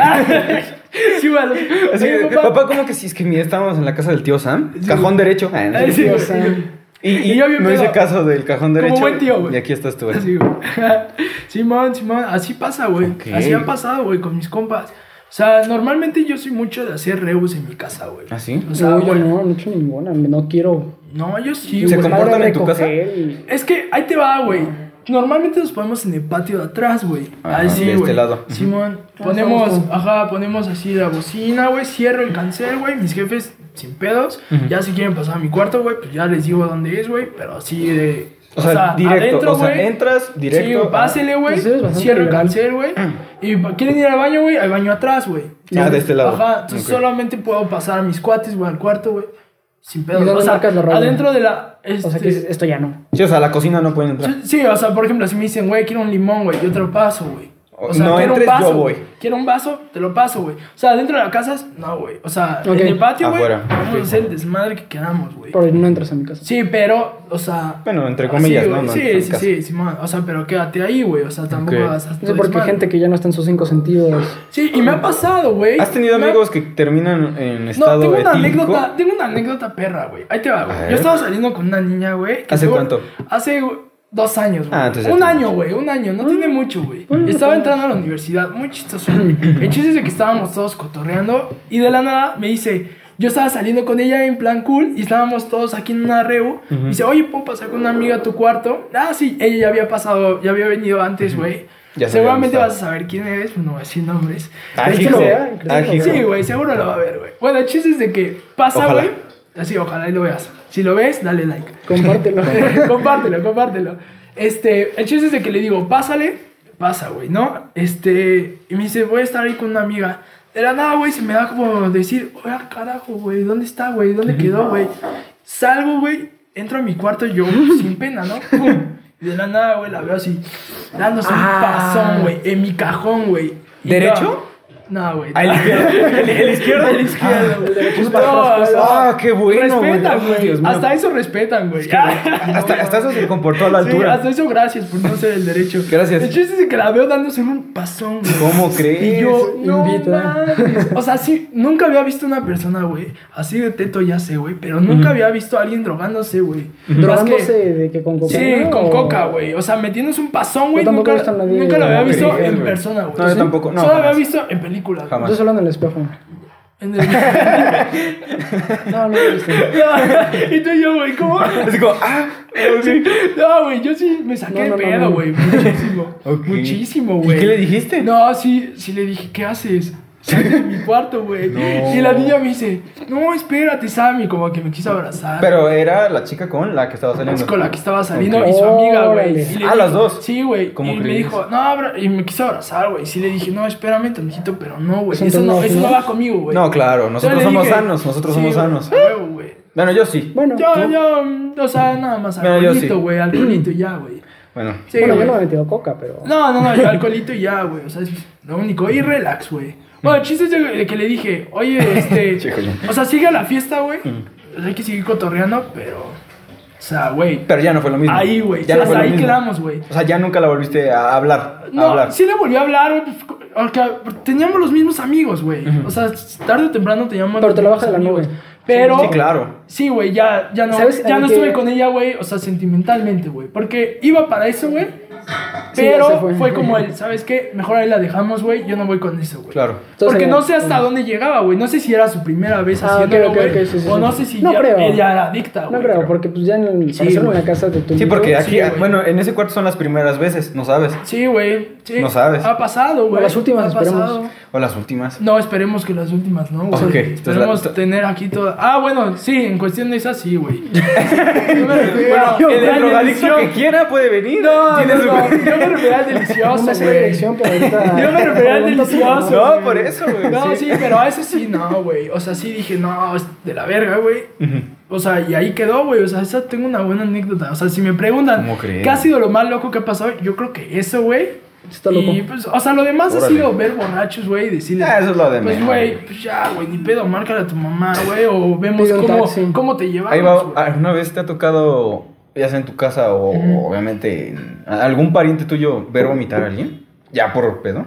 Sí, güey, a los-
Así
Oye,
que, papá, ¿cómo que sí? Es que mira, estábamos en la casa del tío Sam.
Sí,
Cajón derecho. Ah, no.
Ay, sí,
Tío
güey.
Sam.
Y, y,
Y yo bien
no hice
pedo.
caso del cajón derecho.
buen tío, güey.
Y aquí estás tú. güey.
Así, güey. [LAUGHS] Simón, Simón, así pasa, güey.
Ok.
Así ha pasado, güey, con mis compas. O sea, normalmente yo soy mucho de hacer rebus en mi casa, güey.
¿Ah, sí?
O sea,
no, yo no, no he hecho ninguna. No quiero.
No, yo sí,
¿Se
güey.
comportan en tu casa?
y-
Es que ahí te va, güey. Normalmente nos ponemos en el patio de atrás, güey.
Ajá,
Ahí sí,
de
güey.
este lado.
Simón, ponemos, ajá, ponemos así la bocina, güey. Cierro el cancel, güey. Mis jefes sin pedos.
Ujú.
Ya si quieren pasar a mi cuarto, güey, pues ya les digo dónde es, güey. Pero así de.
O sea, directo.
adentro,
o sea,
güey.
entras directo.
Sí, güey, pásele, güey.
Pues eres bastante
Cierro el cancel, güey. [CLEARS THROAT] Y pa- quieren ir al baño, güey. Al baño atrás, güey.
Ah, de este lado.
Ajá, entonces
Ok.
solamente puedo pasar a mis cuates, güey, al cuarto, güey. Sin pedos.
¿Y dónde
O sea,
marcas la raya?
adentro de la.
O sea,
este,
que esto ya no.
Sí, o sea, la cocina no pueden entrar.
Sí, sí, o sea, por ejemplo, si me dicen, güey, quiero un limón, güey, yo te lo paso, güey. O sea,
No
quiero
entres,
un vaso,
yo voy.
Quiero un vaso, te lo paso, güey. O sea, dentro de la casa, no, güey. O sea, en el patio, güey, vamos a hacer el desmadre que queramos, güey.
Pero no entras a mi casa.
Sí, pero, o sea.
Bueno, entre comillas. ¿no? No
Sí, sí, sí, Simón. O sea, pero quédate ahí, güey. O sea, tampoco
Ok.
hagas
No sé
todo
por qué
desmadre.
gente que ya no está en sus cinco sentidos.
Sí, y me ha pasado, güey.
¿Has tenido amigos que terminan en
No,
estado
tengo una
etílico?
anécdota, tengo una anécdota perra, güey. Ahí te va,
A
güey. Yo estaba saliendo con una niña, güey.
¿Hace
tuvo-
cuánto?
Hace güey, dos años, güey.
Ah, entonces ya
un año, güey, un año. No tiene mucho, güey. Estaba entrando a la universidad, muy chistoso. El chiste es de que estábamos todos cotorreando y de la nada me dice... Yo estaba saliendo con ella en plan cool y estábamos todos aquí en una reu.
Ujú.
Dice, oye, ¿puedo pasar con una amiga a tu cuarto? Ah, sí, ella ya había pasado, ya había venido antes, güey.
Ya sabía
Seguramente
dónde
vas a saber quién eres, pues no voy a decir nombres.
Ah.
Sí, güey, seguro lo va a ver, güey. Bueno, el chiste es de que pasa, güey. Así, ojalá y lo veas. Si lo ves, dale like.
Compártelo. [LAUGHS]
compártelo, compártelo. Este, el chiste es de que le digo, pásale, pasa, güey, ¿no? Este, y me dice, voy a estar ahí con una amiga. De la nada, güey, se me da como decir, oye, carajo, güey, ¿dónde está, güey? ¿Dónde quedó, güey? Salgo, güey, entro a mi cuarto yo, [LAUGHS] sin pena, ¿no? Pum. Y de la nada, güey, la veo así, dándose
Ah.
un pasón, güey, en mi cajón, güey.
¿Derecho?
No, güey. [LAUGHS]
Ah, el izquierdo. El, el izquierdo.
El izquierdo.
Pues.
Ah, qué bueno.
Respetan, güey. Hasta eso respetan, güey.
Hasta, hasta eso se comportó a la
Sí,
altura.
hasta eso gracias por no ser el derecho.
Gracias.
El chiste es que la veo dándose un pasón, güey.
¿Cómo crees?
Y yo, no
Invita.
O sea, sí, nunca había visto una persona, güey, así de teto ya sé, güey, pero nunca había visto a alguien drogándose, güey.
Drogándose
que-
de que con coca.
Sí,
¿no?
con coca, güey. O sea, metiéndose un pasón, güey. Nunca, nunca lo había visto en persona, güey.
No, yo tampoco, no,
Solo había visto en películas. Güey.
Jamás.
Yo solo en el espejo.
En el- [LAUGHS]
No, no he visto. [LAUGHS]
y tú y yo, güey, ¿cómo?
Así como, ah.
No, güey, yo sí me saqué
No, no,
de
no,
pedo,
no.
güey. Muchísimo.
Ok.
Muchísimo,
¿Y
güey.
qué le dijiste?
No, sí, sí le dije, ¿qué haces? De mi cuarto, güey.
No.
Y la niña me dice, no, espérate, Sammy, como que me quiso abrazar.
Pero era la chica con la que estaba saliendo.
Es con la que estaba saliendo y su amiga, güey.
Ah, las dos.
Sí, güey.
¿Cómo
y me dijo, no, abra- y me quiso abrazar, güey. Sí le dije, no, espérame tantito, pero no, güey.
Eso
no, eso
¿no?
va conmigo, güey.
No, claro, nosotros somos
dije,
sanos, nosotros
sí,
somos sanos.
güey.
Bueno, yo sí.
Bueno,
Yo,
¿tú?
yo, o sea, nada más alcoholito,
sí.
güey, alcoholito y ya, güey.
Bueno.
Sí,
bueno, yo no me he metido coca, pero.
No, no, no, yo alcoholito y ya, güey. O sea, es lo único. Y relax, güey. Bueno, el chiste es de, que le dije, oye, este. [LAUGHS] O sea, sigue a la fiesta, güey. Hay que seguir cotorreando, pero. O sea, güey.
Pero ya no fue lo mismo.
Ahí, güey.
Ya no fue
hasta
lo
ahí
mismo.
quedamos, güey.
O sea, ya nunca la volviste a hablar. a
No,
hablar.
sí le volví a hablar, güey. pues, porque teníamos los mismos amigos, güey. O sea, tarde o temprano teníamos.
Pero te la baja de la nube.
Pero.
Sí, claro.
Sí, güey, ya, ya no,
¿Sabes
ya no
qué-
estuve con ella, güey, o sea, sentimentalmente, güey. Porque iba para eso, güey. Pero fue.
fue.
como el, ¿sabes qué? Mejor ahí la dejamos, güey. Yo no voy con eso, güey.
Claro.
Entonces,
Porque no sé hasta dónde llegaba, güey. No sé si era su primera vez
Ah,
haciéndolo,
ok, ok,
güey.
ok, sí, sí,
o
sí.
no sé si
No
ya,
creo.
ella era adicta, güey.
No creo, porque pues ya en, el,
Sí,
en
güey.
la casa de tu
Sí, porque aquí,
Sí, güey.
bueno, en ese cuarto son las primeras veces, no sabes.
Sí, güey. Sí.
No sabes.
Ha pasado, güey.
las últimas
ha
esperemos.
pasado.
O las últimas.
No, esperemos que las últimas, ¿no? güey?
Ok,
Esperemos
la-
tener aquí toda. Ah, bueno, sí, en cuestión de esa sí, güey. [LAUGHS]
Bueno, el, drogadicto que quiera puede venir.
No, no,
su-
no, yo me refería al [LAUGHS] delicioso, güey. [LAUGHS] Yo me refería al delicioso.
No, por eso, güey.
No, sí, pero a ese sí, no, güey. O sea, sí dije, no, es de la verga, güey. O sea, y ahí quedó, güey. O sea, esa tengo una buena anécdota. O sea, si me preguntan. ¿qué ha sido lo más loco que ha pasado? Yo creo que eso, güey.
Está loco.
Y pues, o sea, lo demás ha sido ver borrachos, güey, y decirles.
Ah, eso es lo de
Pues,
menos,
güey, pues ya, güey, ni pedo, márcale a tu mamá, güey, o vemos cómo, cómo te llevamos.
Ahí va. ¿alguna vez te ha tocado, ya sea en tu casa o obviamente en algún pariente tuyo, ver vomitar a alguien? Ya por pedo.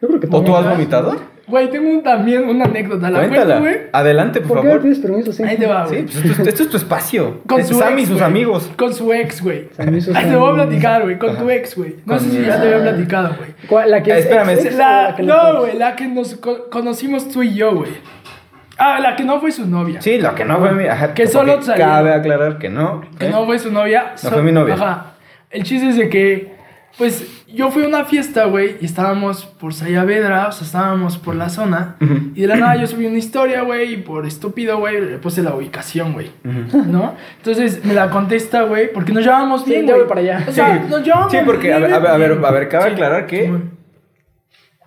Yo creo que
¿O tú has vomitado?
Güey, tengo un- también una anécdota. ¿La
Cuéntala.
cuento, güey?
Adelante, por,
¿Por qué me
favor.
pides permiso? Sí.
Ahí te va,
Sí,
güey.
pues esto, es- esto es tu espacio. [LAUGHS]
Con
Es
su
Sammy y sus
güey.
amigos.
Con su ex, güey.
Sammy y sus
Ahí te voy a platicar, güey. Con tu ex, güey. No
Con
sé
mi
si ya te había platicado, güey.
¿Cuál- La que
Eh,
es
espérame,
ex,
sí.
ex o
La,
que
no, güey, la que nos co- conocimos tú y yo, güey. Ah, la que no fue su novia.
Sí, lo que no fue mi. Ajá,
Que solo salieron.
Cabe aclarar que no.
Que
¿eh?
no fue su novia.
No fue mi novia.
Ajá. El chiste es de que, pues, yo fui a una fiesta, güey, y estábamos por Sayavedra, o sea, estábamos por la zona. Y de la nada yo subí una historia, güey, y por estúpido, güey, le puse la ubicación, güey. ¿No? Entonces me la contesta, güey, porque nos llevamos
Sí,
bien,
ya
güey.
voy para allá.
O sea,
Sí.
nos llevamos
Sí, porque, a ver, a ver, a ver,
bien,
a ver, cabe aclarar que-.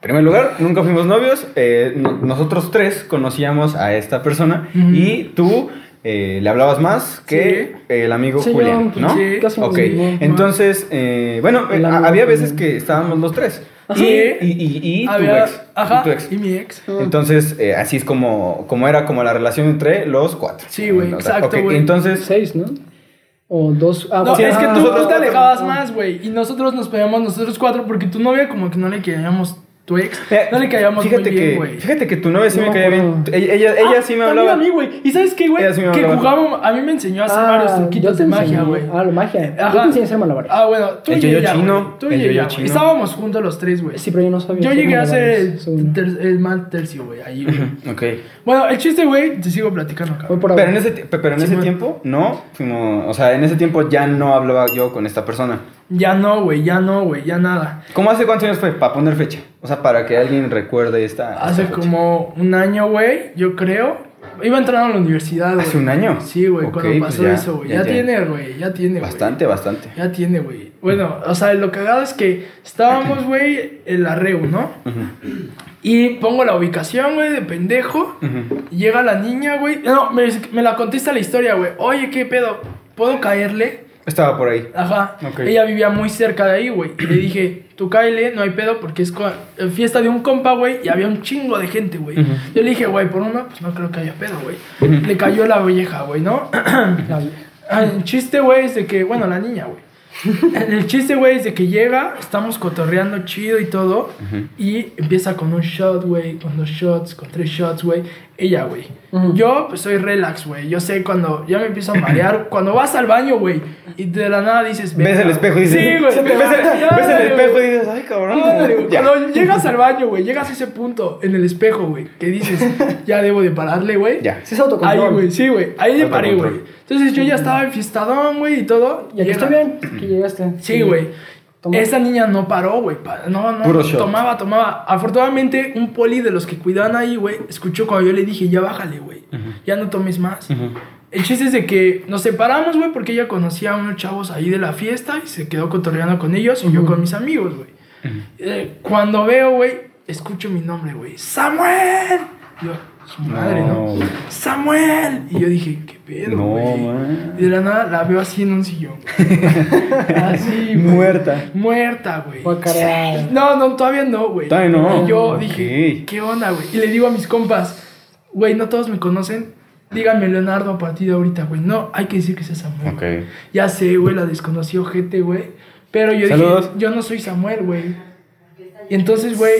En primer lugar, nunca fuimos novios. eh, no- nosotros tres conocíamos a esta persona y tú eh, le hablabas más que el amigo
Sí,
Julián,
yo,
¿no?
sí,
casi
Ok, entonces, eh, bueno, eh, había veces que estábamos los tres.
Ajá.
Y, y, y, y tu
Había-
ex.
Ajá,
y tu ex.
y mi ex.
Entonces, eh, así es como, como era como la relación entre los cuatro.
Sí, güey, exacto,
ok,
güey.
entonces,
Seis, ¿no? O dos. Ah,
No,
Sí,
es que
ah,
tú,
nosotros
tú te alejabas
Ah.
más, güey. Y nosotros nos pegamos nosotros cuatro porque tu novia como que no le queríamos, tu ex,
eh,
no le caíamos
fíjate
muy bien,
que,
güey.
Fíjate que tu novia sí
No
me caía bien. Ella, ella, ella
Ah,
sí me
también
hablaba.
a mí, güey. ¿Y sabes qué, güey?
Sí
que jugábamos, a mí me enseñó a hacer varios truquitos
yo
de magia, güey.
Ah, la magia. Yo
Ajá.
te enseñé a hacer malabares.
Ah, bueno, tú
El
y ella,
chino.
Tú
el
y ella,
chino.
Estábamos juntos los tres, güey.
Sí, pero yo no sabía.
Yo
hacer
llegué a
malabares,
el, ter- el mal tercio, güey, ahí, güey. [LAUGHS]
Ok.
Bueno, el chiste, güey, te sigo platicando,
por
Pero en ese, pero en
Sí,
ese tiempo, no, fuimos, o sea, en ese tiempo ya no hablaba yo con esta persona.
Ya no, güey, ya no, güey, ya nada.
¿Cómo hace cuántos años fue? Para poner fecha. O sea, para que alguien recuerde esta.
Hace
fecha.
como un año, güey, yo creo. Iba entrando a la universidad, güey.
¿Hace un año?
Sí, güey,
Ok,
cuando
pues
pasó
ya,
eso, güey.
ya,
Ya,
ya.
tiene, güey, ya tiene, güey.
Bastante, bastante.
Ya tiene, güey. Bueno, o sea, lo cagado es que estábamos, güey, en la REU, ¿no? Y pongo la ubicación, güey, de pendejo. Llega la niña, güey. No, me, me la contesta la historia, güey. Oye, ¿qué pedo? ¿Puedo caerle?
Estaba por ahí.
Ajá.
Ok.
Ella vivía muy cerca de ahí, güey. Y le dije, tú cáele, no hay pedo, porque es fiesta de un compa, güey, y había un chingo de gente, güey. Yo le dije, güey, por una, pues no creo que haya pedo, güey. Le cayó la vieja, güey, ¿no? [CLEARS THROAT] El chiste, güey, es de que, bueno, la niña, güey. El chiste, güey, es de que llega, estamos cotorreando chido y todo, y empieza con un shot, güey, con dos shots, con tres shots, güey. Ella, güey. Yo, pues, soy relax, güey. Yo sé cuando ya me empiezo a marear, [CLEARS THROAT] cuando vas al baño, güey, y de la nada dices...
Ves
"Verga,
el espejo y
güey".
dices.
Sí, güey. [LAUGHS]
Ves el, ves espejo y dices, ay, cabrón. [LAUGHS] Ya.
Cuando llegas al baño, güey, llegas a ese punto en el espejo, güey, que dices, [LAUGHS] ya debo de pararle, güey.
Ya.
Sí, es autocontrol.
Ahí, güey, sí, güey. Ahí le paré, güey. Entonces yo ya estaba enfiestadón, güey, y todo.
Y aquí estoy bien, que llegaste.
Sí, güey. Esa niña no paró, güey. No, no.
Puro.
Tomaba, tomaba. Afortunadamente, un poli de los que cuidaban ahí, güey, escuchó cuando yo le dije, ya bájale, güey. Ya no tomes más. El chiste es de que nos separamos, güey, porque ella conocía a unos chavos ahí de la fiesta y se quedó cotorreando con ellos y yo con mis amigos, güey. Eh, cuando veo, güey, escucho mi nombre, güey. ¡Samuel! Yo, su madre, ¿no? ¡Samuel! Y yo dije, ¿qué pedo,
No,
güey? Y de la nada la veo así en un sillón. [LAUGHS] así, güey.
Muerta.
Muerta, güey. No, no, todavía no, güey.
Todavía no.
Y yo dije, ¿qué onda, güey? Y le digo a mis compas, güey, no todos me conocen. Díganme Leonardo a partir de ahorita, güey. No, hay que decir que sea Samuel.
Ok.
Ya sé, güey, la desconocí ojete, güey. Pero yo
Saludos.
dije, yo no soy Samuel, güey. Y entonces, güey,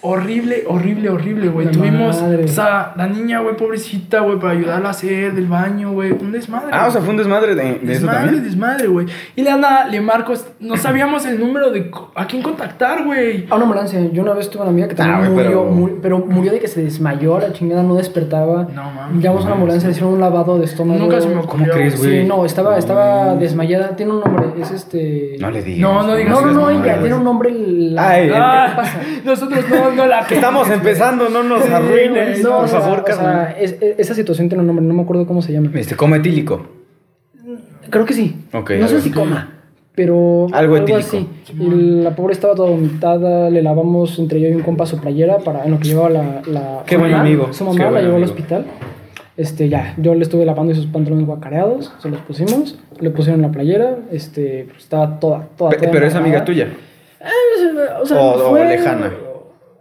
horrible, horrible, horrible, güey. Tuvimos,
madre.
o sea, la niña, güey, pobrecita, güey, para ayudarla a hacer del baño, güey. Un desmadre.
Ah, o sea, fue un desmadre de, de eso
Desmadre,
también.
desmadre, güey. Y le anda, le marco, no sabíamos el número de a quién contactar, güey.
A una ambulancia. Yo una vez tuve una amiga que también
Ah,
murió,
pero-
muri- pero... murió de que se desmayó, la chingada no despertaba.
No, mames.
Llamamos a una ambulancia, le hicieron un lavado de estómago.
Nunca se me
¿Cómo
ocurrió.
crees, güey?
Sí, no, estaba, estaba desmayada. Tiene un nombre, es este...
No le digas.
No, no digas
No, no, no, ella, tiene un nombre. La...
Ay,
Ah,
¿Qué pasa? [LAUGHS]
nosotros no, no la
Que estamos empezando, no nos arruines,
No,
por
o sea,
favor,
o sea,
carnal.
es- es- esa situación tiene un nombre, no me acuerdo cómo se llama.
Este, cometílico.
Creo que sí. No sé
ver.
si coma, pero
Algo etílico.
así. Y la pobre estaba toda vomitada, le lavamos entre yo y un compa su playera para en lo que llevaba la, la
Qué buen
mamá,
amigo,
Su
qué
mamá la llevó al hospital. Este, ya, yo le estuve lavando esos pantalones guacareados, se los pusimos, le pusieron la playera, este, pues, estaba toda, toda,
Pe-
toda
Pero es amiga tuya.
O, sea,
O- o lejana.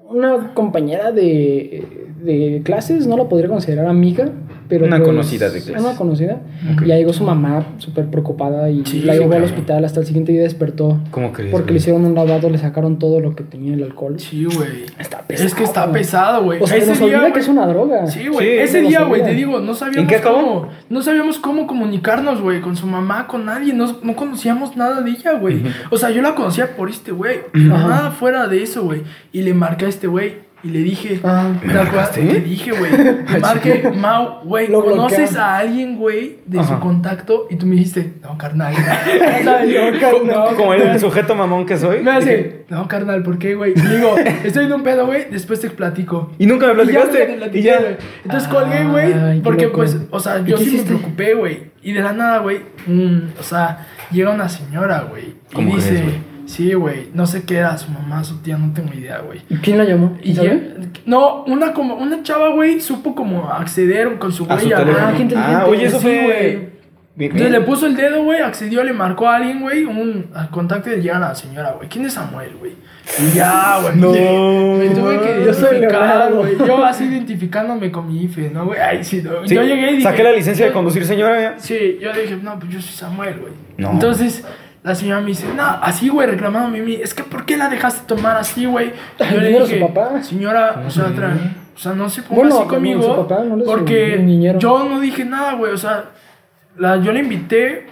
Una compañera de, de clases, no la podría considerar amiga, pero.
Una
pues,
conocida de clases.
Una conocida.
Ok.
Y ya llegó su mamá súper preocupada y
Sí,
la llevó al hospital. Hasta el siguiente día despertó.
¿Cómo crees?
Porque
güey?
le hicieron un lavado, le sacaron todo lo que tenía el alcohol.
Sí, güey.
Está
Es que está
pesado.
pesado, güey.
O sea,
Ese
nos
día,
olvida que es una droga.
Sí, güey.
Sí,
Ese día, güey, te digo, no sabíamos
qué acabó?
cómo. No sabíamos cómo comunicarnos, güey, con su mamá, con nadie. No, no conocíamos nada de ella, güey. O sea, yo la conocía por este güey.
Ajá.
Nada fuera de eso, güey. Y le marqué a este güey. Y le dije,
Ah.
¿te
¿Me marcaste?
Te dije, güey. [LAUGHS] Le marqué, Mau, güey, ¿conoces a alguien, güey, de
Ajá.
su contacto? Y tú me dijiste, no, carnal. [LAUGHS] No, yo, carnal.
Como el sujeto mamón que soy.
Me hace, [LAUGHS] no, carnal, ¿por qué, güey? Y digo, estoy en un pedo, güey, después te platico.
Y nunca me
Y ya
platicaste.
platiqué,
Y ya.
güey. Entonces colgué, güey.
qué
Porque,
loco.
pues, o sea,
¿Y
yo sí me preocupé, güey. Y de la nada, güey, mm, o sea, llega una señora, güey. Y
¿Cómo
dice,
güey?
Sí, güey, no sé qué era, su mamá, su tía, no tengo idea, güey.
¿Y quién la llamó?
Y
¿Sabe?
no, una como, una chava, güey, supo como acceder con su
teléfono.
Ah, qué inteligente.
Ah, oye, eso
Sí,
fue.
güey. Entonces le puso el dedo, güey, accedió, le marcó a alguien, güey, un al contacto y llegan a la señora, güey. ¿Quién es Samuel, güey? Y ya, güey.
No, [LAUGHS]
Me tuve que
Yo soy
identificar, güey. Yo así identificándome con mi IFE, ¿no, güey? Ay, sí, no.
Sí,
Yo llegué y dije...
Saqué la licencia de conducir, señora. ya.
Sí, yo dije, no, pues yo soy Samuel, güey.
No.
Entonces, la señora me dice, no, así, güey, reclamándome a mí. Es que, ¿por qué la dejaste tomar así, güey? Yo le
a su
dije,
papá.
señora, o sea, o sea, no se ponga
Bueno,
así conmigo.
papá no
porque yo no dije nada, güey. O sea, la, yo le invité,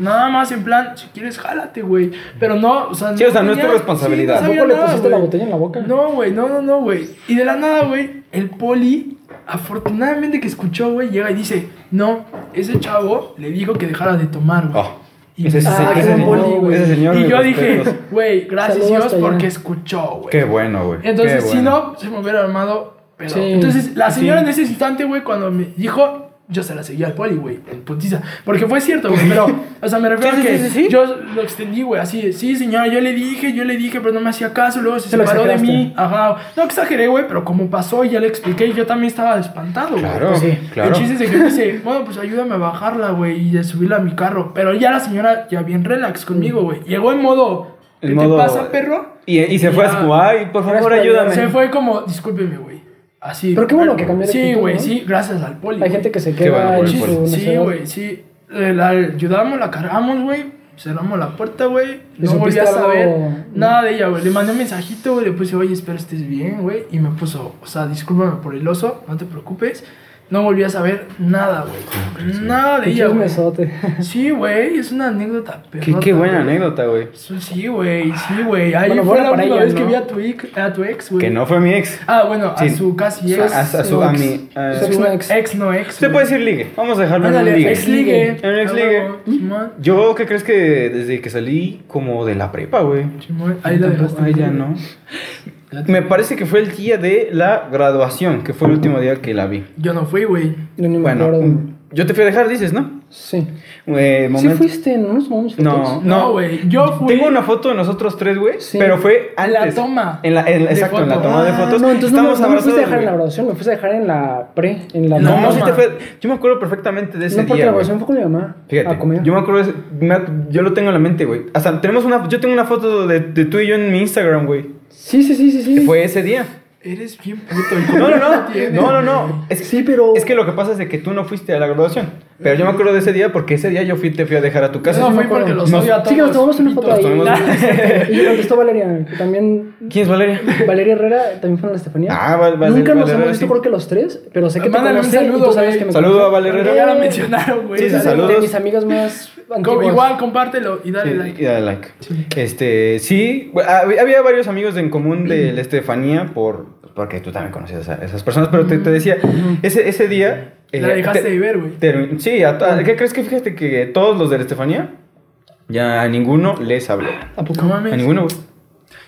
nada más en plan, si quieres, jálate, güey. Pero no, o sea,
Sí, o sea, no es tu responsabilidad.
Sí, no sabía
¿Tampoco le pusiste la
güey.
botella en la boca?
No, güey, no, no, no, güey. Y de la nada, güey, el poli, afortunadamente que escuchó, güey, llega y dice, no, ese chavo le dijo que dejara de tomar, güey.
Oh,
Y-
ese,
Ah,
ese
qué
señor, ese
y yo dije, güey, gracias
Saludos
Dios porque escuchó, güey.
Qué bueno, güey.
Entonces, si no, se me hubiera armado. Pero,
Sí.
entonces, la
Sí.
señora en ese instante, güey, cuando me dijo, yo se la seguía al poli, güey, en putiza. Porque fue cierto, güey, pero, o sea, me refiero a que
sí, sí, sí.
yo lo extendí, güey, así, sí, señora, yo le dije, yo le dije, pero no me hacía caso, luego se,
Se lo
separó de mí, ajá. No exageré, güey, pero como pasó y ya le expliqué, yo también estaba espantado, güey.
Claro,
Pues sí,
claro.
El chiste es de que dice, bueno, pues ayúdame a bajarla, güey, y de subirla a mi carro. Pero ya la señora ya bien relax conmigo, güey. Llegó en modo, ¿qué
En modo-
te pasa, perro?
Y, y se fue
Ya.
así como, ay, por favor, ayúdame.
Se fue como, discúlpeme, güey. Así.
Pero qué bueno que cambió de
Sí, güey,
¿no?
sí, gracias al poli.
Hay gente que se queda en su.
Sí, güey, sí. Eh, La ayudamos, la cargamos, güey. Cerramos la puerta, güey.
¿Y
No volví a saber
algo?
nada de ella, güey. Le mandé un mensajito, güey. Le puse, oye, espero estés bien, güey. Y me puso, o sea, discúlpame por el oso, no te preocupes. No volví a saber nada, güey. Nada de ella, güey. Sí, güey, es una anécdota
Qué,
perrota,
qué buena anécdota, güey.
Sí, güey, sí, güey. Ahí
Bueno,
fue la última
ella,
vez que vi a tu, ex, a tu ex, güey.
Que no fue mi ex.
Ah, bueno,
Sí.
a su casi ex.
A, a su,
Su
a
ex.
mi. a-
Su
Su
no
ex,
ex.
no ex.
Se puede decir ligue. Vamos a dejarlo en un ligue.
ex ligue.
En un ex ligue. Yo, ¿qué crees que desde que salí como de la prepa, güey?
Ahí la dejaste.
Ahí ya no. [LAUGHS] Me parece que fue el día de la graduación, que fue el último día que la vi.
Yo no fui, güey.
Yo ni me
Bueno,
acuerdo.
mm, yo te fui a dejar, dices, ¿no?
Sí.
Eh,
Sí fuiste, ¿no nos tomamos fotos?
No,
No,
no,
güey. Yo fui.
Tengo una foto de nosotros tres, güey.
Sí.
Pero fue
En la
antes.
toma
En la, en- exacto, en la toma de
Ah,
fotos.
no, entonces no, me-
Estamos
no me fuiste a dejar en la graduación, me fuiste a dejar en la pre, en la
No,
No, no, sí te fue. Yo me acuerdo perfectamente de ese
No, porque
día.
la
güey.
graduación fue con mi mamá.
Fíjate,
A comer.
yo me acuerdo, de ese- me- yo lo tengo en la mente, güey. Hasta tenemos una, yo tengo una foto de, de tú y yo en mi Instagram, güey.
Sí, sí, sí, sí. sí.
Que fue ese día.
Eres bien puto. ¿y
No, no, no, no, no, no. Es,
Sí, pero.
es que lo que pasa es de que tú no fuiste a la graduación. Pero yo me acuerdo de ese día porque ese día yo fui, te fui a dejar a tu casa.
No,
me
fui porque los
Nos-
a todos.
Sí, que nos tomamos una foto ahí. [LAUGHS] Y yo contestó Valeria, que también.
¿Quién es Valeria?
Valeria Herrera también fue en la Estefanía.
Ah, Val- Val-
Nunca nos
Valeria,
hemos visto,
sí.
creo que los tres, pero sé que te
Mándale un
conocí y
saludo,
tú sabes que me
Saludo
conocí.
a Valeria
Porque ya la
Herrera.
mencionaron, güey.
Sí, sí, saludos.
De mis amigas más
Igual, compártelo y dale
Sí,
like.
y dale like.
Sí.
Este, sí, hab- había varios amigos en común de la Estefanía por porque tú también conocías a esas personas, pero te, te decía, ese, ese día...
La
eh,
dejaste
te-
de ver, güey.
sí, a ¿qué crees que fíjate que todos los de la Estefanía, ya a ninguno les hablé?
¿A poco?
No mames.
A ninguno, güey.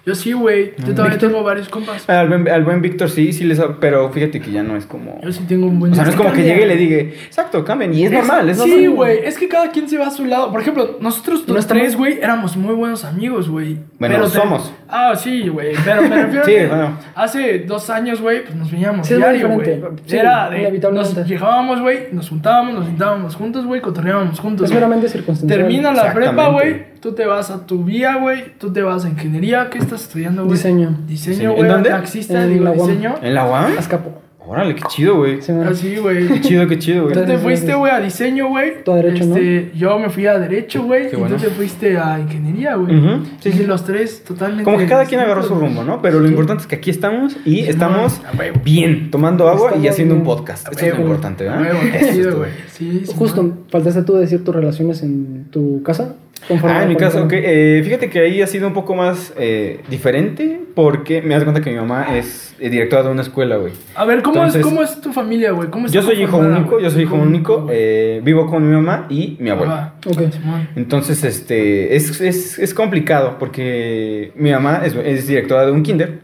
Yo sí, güey. Yo todavía tengo varios compas.
Al buen, al buen Víctor sí, sí les pero fíjate que ya no es como...
Yo sí tengo un buen.
O sea, no es como que
cambia.
llegue y le diga, exacto, cambien, y es normal, es normal.
Sí, güey. Es que cada quien se va a su lado. Por ejemplo, nosotros
No
los tres, güey, éramos muy buenos amigos, güey.
Bueno,
Pero te-
somos.
Ah, sí, güey. Pero me refiero [LAUGHS]
Sí,
que
bueno.
hace dos años, güey, pues nos veíamos
Sí, es
diario, güey.
Sí,
Era de. Nos llegábamos, güey, nos juntábamos, nos sentábamos juntos, güey, cotorreábamos juntos.
Es meramente circunstancial.
Termina la prepa, güey. Tú te vas a tu vía, güey. Tú te vas a ingeniería. ¿Qué estás estudiando, güey?
Diseño.
Diseño, güey.
¿En dónde?
Taxista,
En
digo,
la UAM.
diseño.
¿En la UAM?
Azcapo.
Órale, qué chido, güey.
Sí.
Así, güey.
Qué chido, qué chido, güey.
Tú te
Entonces,
fuiste, güey, a diseño, güey.
Tú a derecho, ¿no?
Este, Yo me fui a derecho, güey.
Qué
Y
bueno.
tú te fuiste a ingeniería, güey.
Sí,
Sí,
sí.
los tres totalmente.
Como que cada quien agarró su rumbo, ¿no? Pero lo importante es que aquí estamos y
Sí,
estamos
no,
bien, tomando agua y haciendo un podcast.
A
Esto es lo importante, ¿verdad?
qué
Eso es
chido, güey. Sí, sí.
Justo,
man.
faltaste tú decir tus relaciones en tu casa.
Ah, en mi caso, ok.
cuarentena.
eh, fíjate que ahí ha sido un poco más eh, diferente porque me das cuenta que mi mamá es eh, directora de una escuela, güey.
A ver, ¿cómo,
Entonces-
es, ¿cómo es tu familia, güey? ¿Cómo está
Yo soy hijo único,
güey?
yo soy hijo único, eh, vivo con mi mamá y mi abuelo.
Ajá.
Ok.
Simón.
Entonces, este, es, es, es complicado porque mi mamá es, es directora de un kinder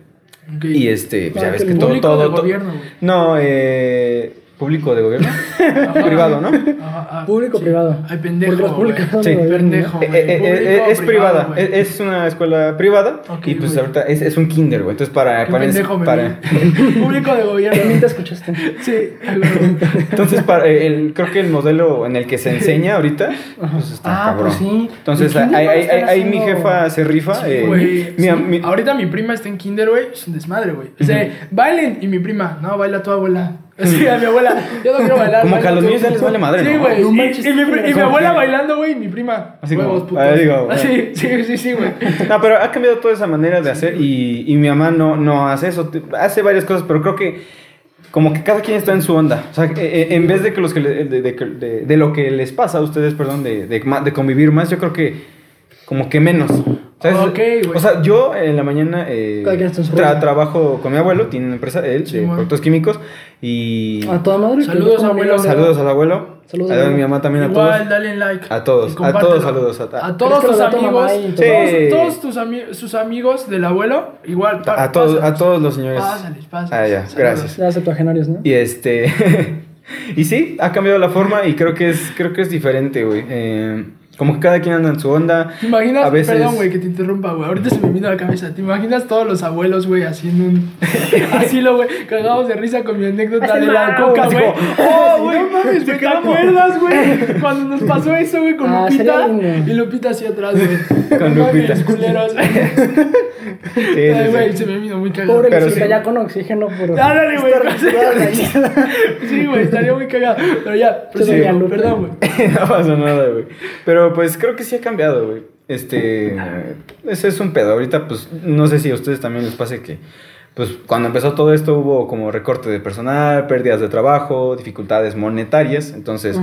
y este, pues ya
Ah,
ves que todo, todo, todo-
gobierno, güey.
No, eh, público de gobierno, [LAUGHS]
Ajá.
privado, ¿no?
Ajá, ah,
Público
sí.
privado.
Ay, pendejo.
Eh, eh, eh, es privada, es, es una escuela privada y pues
güey.
ahorita es, es un kinder, güey. Entonces para, para,
pendejo me
para-. [LAUGHS]
Público de gobierno. [LAUGHS]
También te escuchaste.
Sí,
entonces para el, creo que el modelo en el que se enseña ahorita, pues está
Ah,
cabrón.
pues sí.
Entonces
¿Y quién
ahí, mi jefa se rifa.
Sí,
eh,
güey.
mi-
sí.
mi-
Ahorita mi prima está en kinder, güey. Es un desmadre, güey. O sea, bailen. Y mi prima, no, baila tu abuela. Así, a mi abuela, yo no quiero [LAUGHS] bailar.
Como que a los
tú".
niños ya les vale madre,
Sí, güey.
No
y, mi, pri- y mi
como
abuela bailando, güey. Y mi prima.
Así como,
huevos, putos.
ah, digo, bueno.
Sí, sí, sí, sí, güey.
No, pero ha cambiado toda esa manera de hacer y, y mi mamá no, no hace eso. Hace varias cosas, pero creo que como que cada quien está en su onda. O sea, eh, eh, en vez de que los que le- de, de que- de- de lo que les pasa a ustedes, perdón, de, de, ma- de convivir más, yo creo que como que menos. ¿Sabes?
Ok, güey.
O sea, yo en la mañana eh, tra- trabajo con mi abuelo, tiene una empresa él
Sí,
de
bueno.
productos químicos y
A toda madre.
Saludos, abuelo.
saludos al abuelo,
Saludos,
a
abuelo.
mi mamá también a
Igual,
todos.
dale like.
A todos, a todos saludos, a-
A todos tus amigos. Todos,
Sí.
todos tus ami- sus amigos del abuelo, igual. pa-
A todos, a todos los señores.
Pásales, pásales.
Ah, ya,
Saludos.
gracias.
Ya septuagenarios, ¿no?
Y este. [LAUGHS] Y sí, ha cambiado la forma y creo que es, creo que es diferente, güey. Eh, como que cada quien anda en su onda.
¿Te imaginas?
A veces-
Perdón, güey, que te interrumpa, güey. Ahorita se me vino a la cabeza. ¿Te imaginas todos los abuelos, güey, haciendo un [LAUGHS] asilo, güey? Cagados de risa con mi anécdota de la coca, güey. [LAUGHS] ¡Oh, güey!
no mames, te
¿Te
quedamos.
acuerdas, güey? [LAUGHS] Cuando nos pasó eso, güey, con
Ah,
Lupita. Y Lupita hacia atrás, güey.
Con Lupita.
mames, culeros.
Sí, sí,
Ay,
sí.
güey, se me vino muy cagado.
Pobre
Pero
Luisita,
sí.
ya con oxígeno, por.
Dale, güey. Sí, güey, estaría muy cagado. Pero ya,
Sí,
perdón, güey.
no pasa nada, güey. Pero pues creo que sí ha cambiado, güey. Este, ese es un pedo. Ahorita, pues, no sé si a ustedes también les pase que, pues, cuando empezó todo esto hubo como recorte de personal, pérdidas de trabajo, dificultades monetarias. Entonces.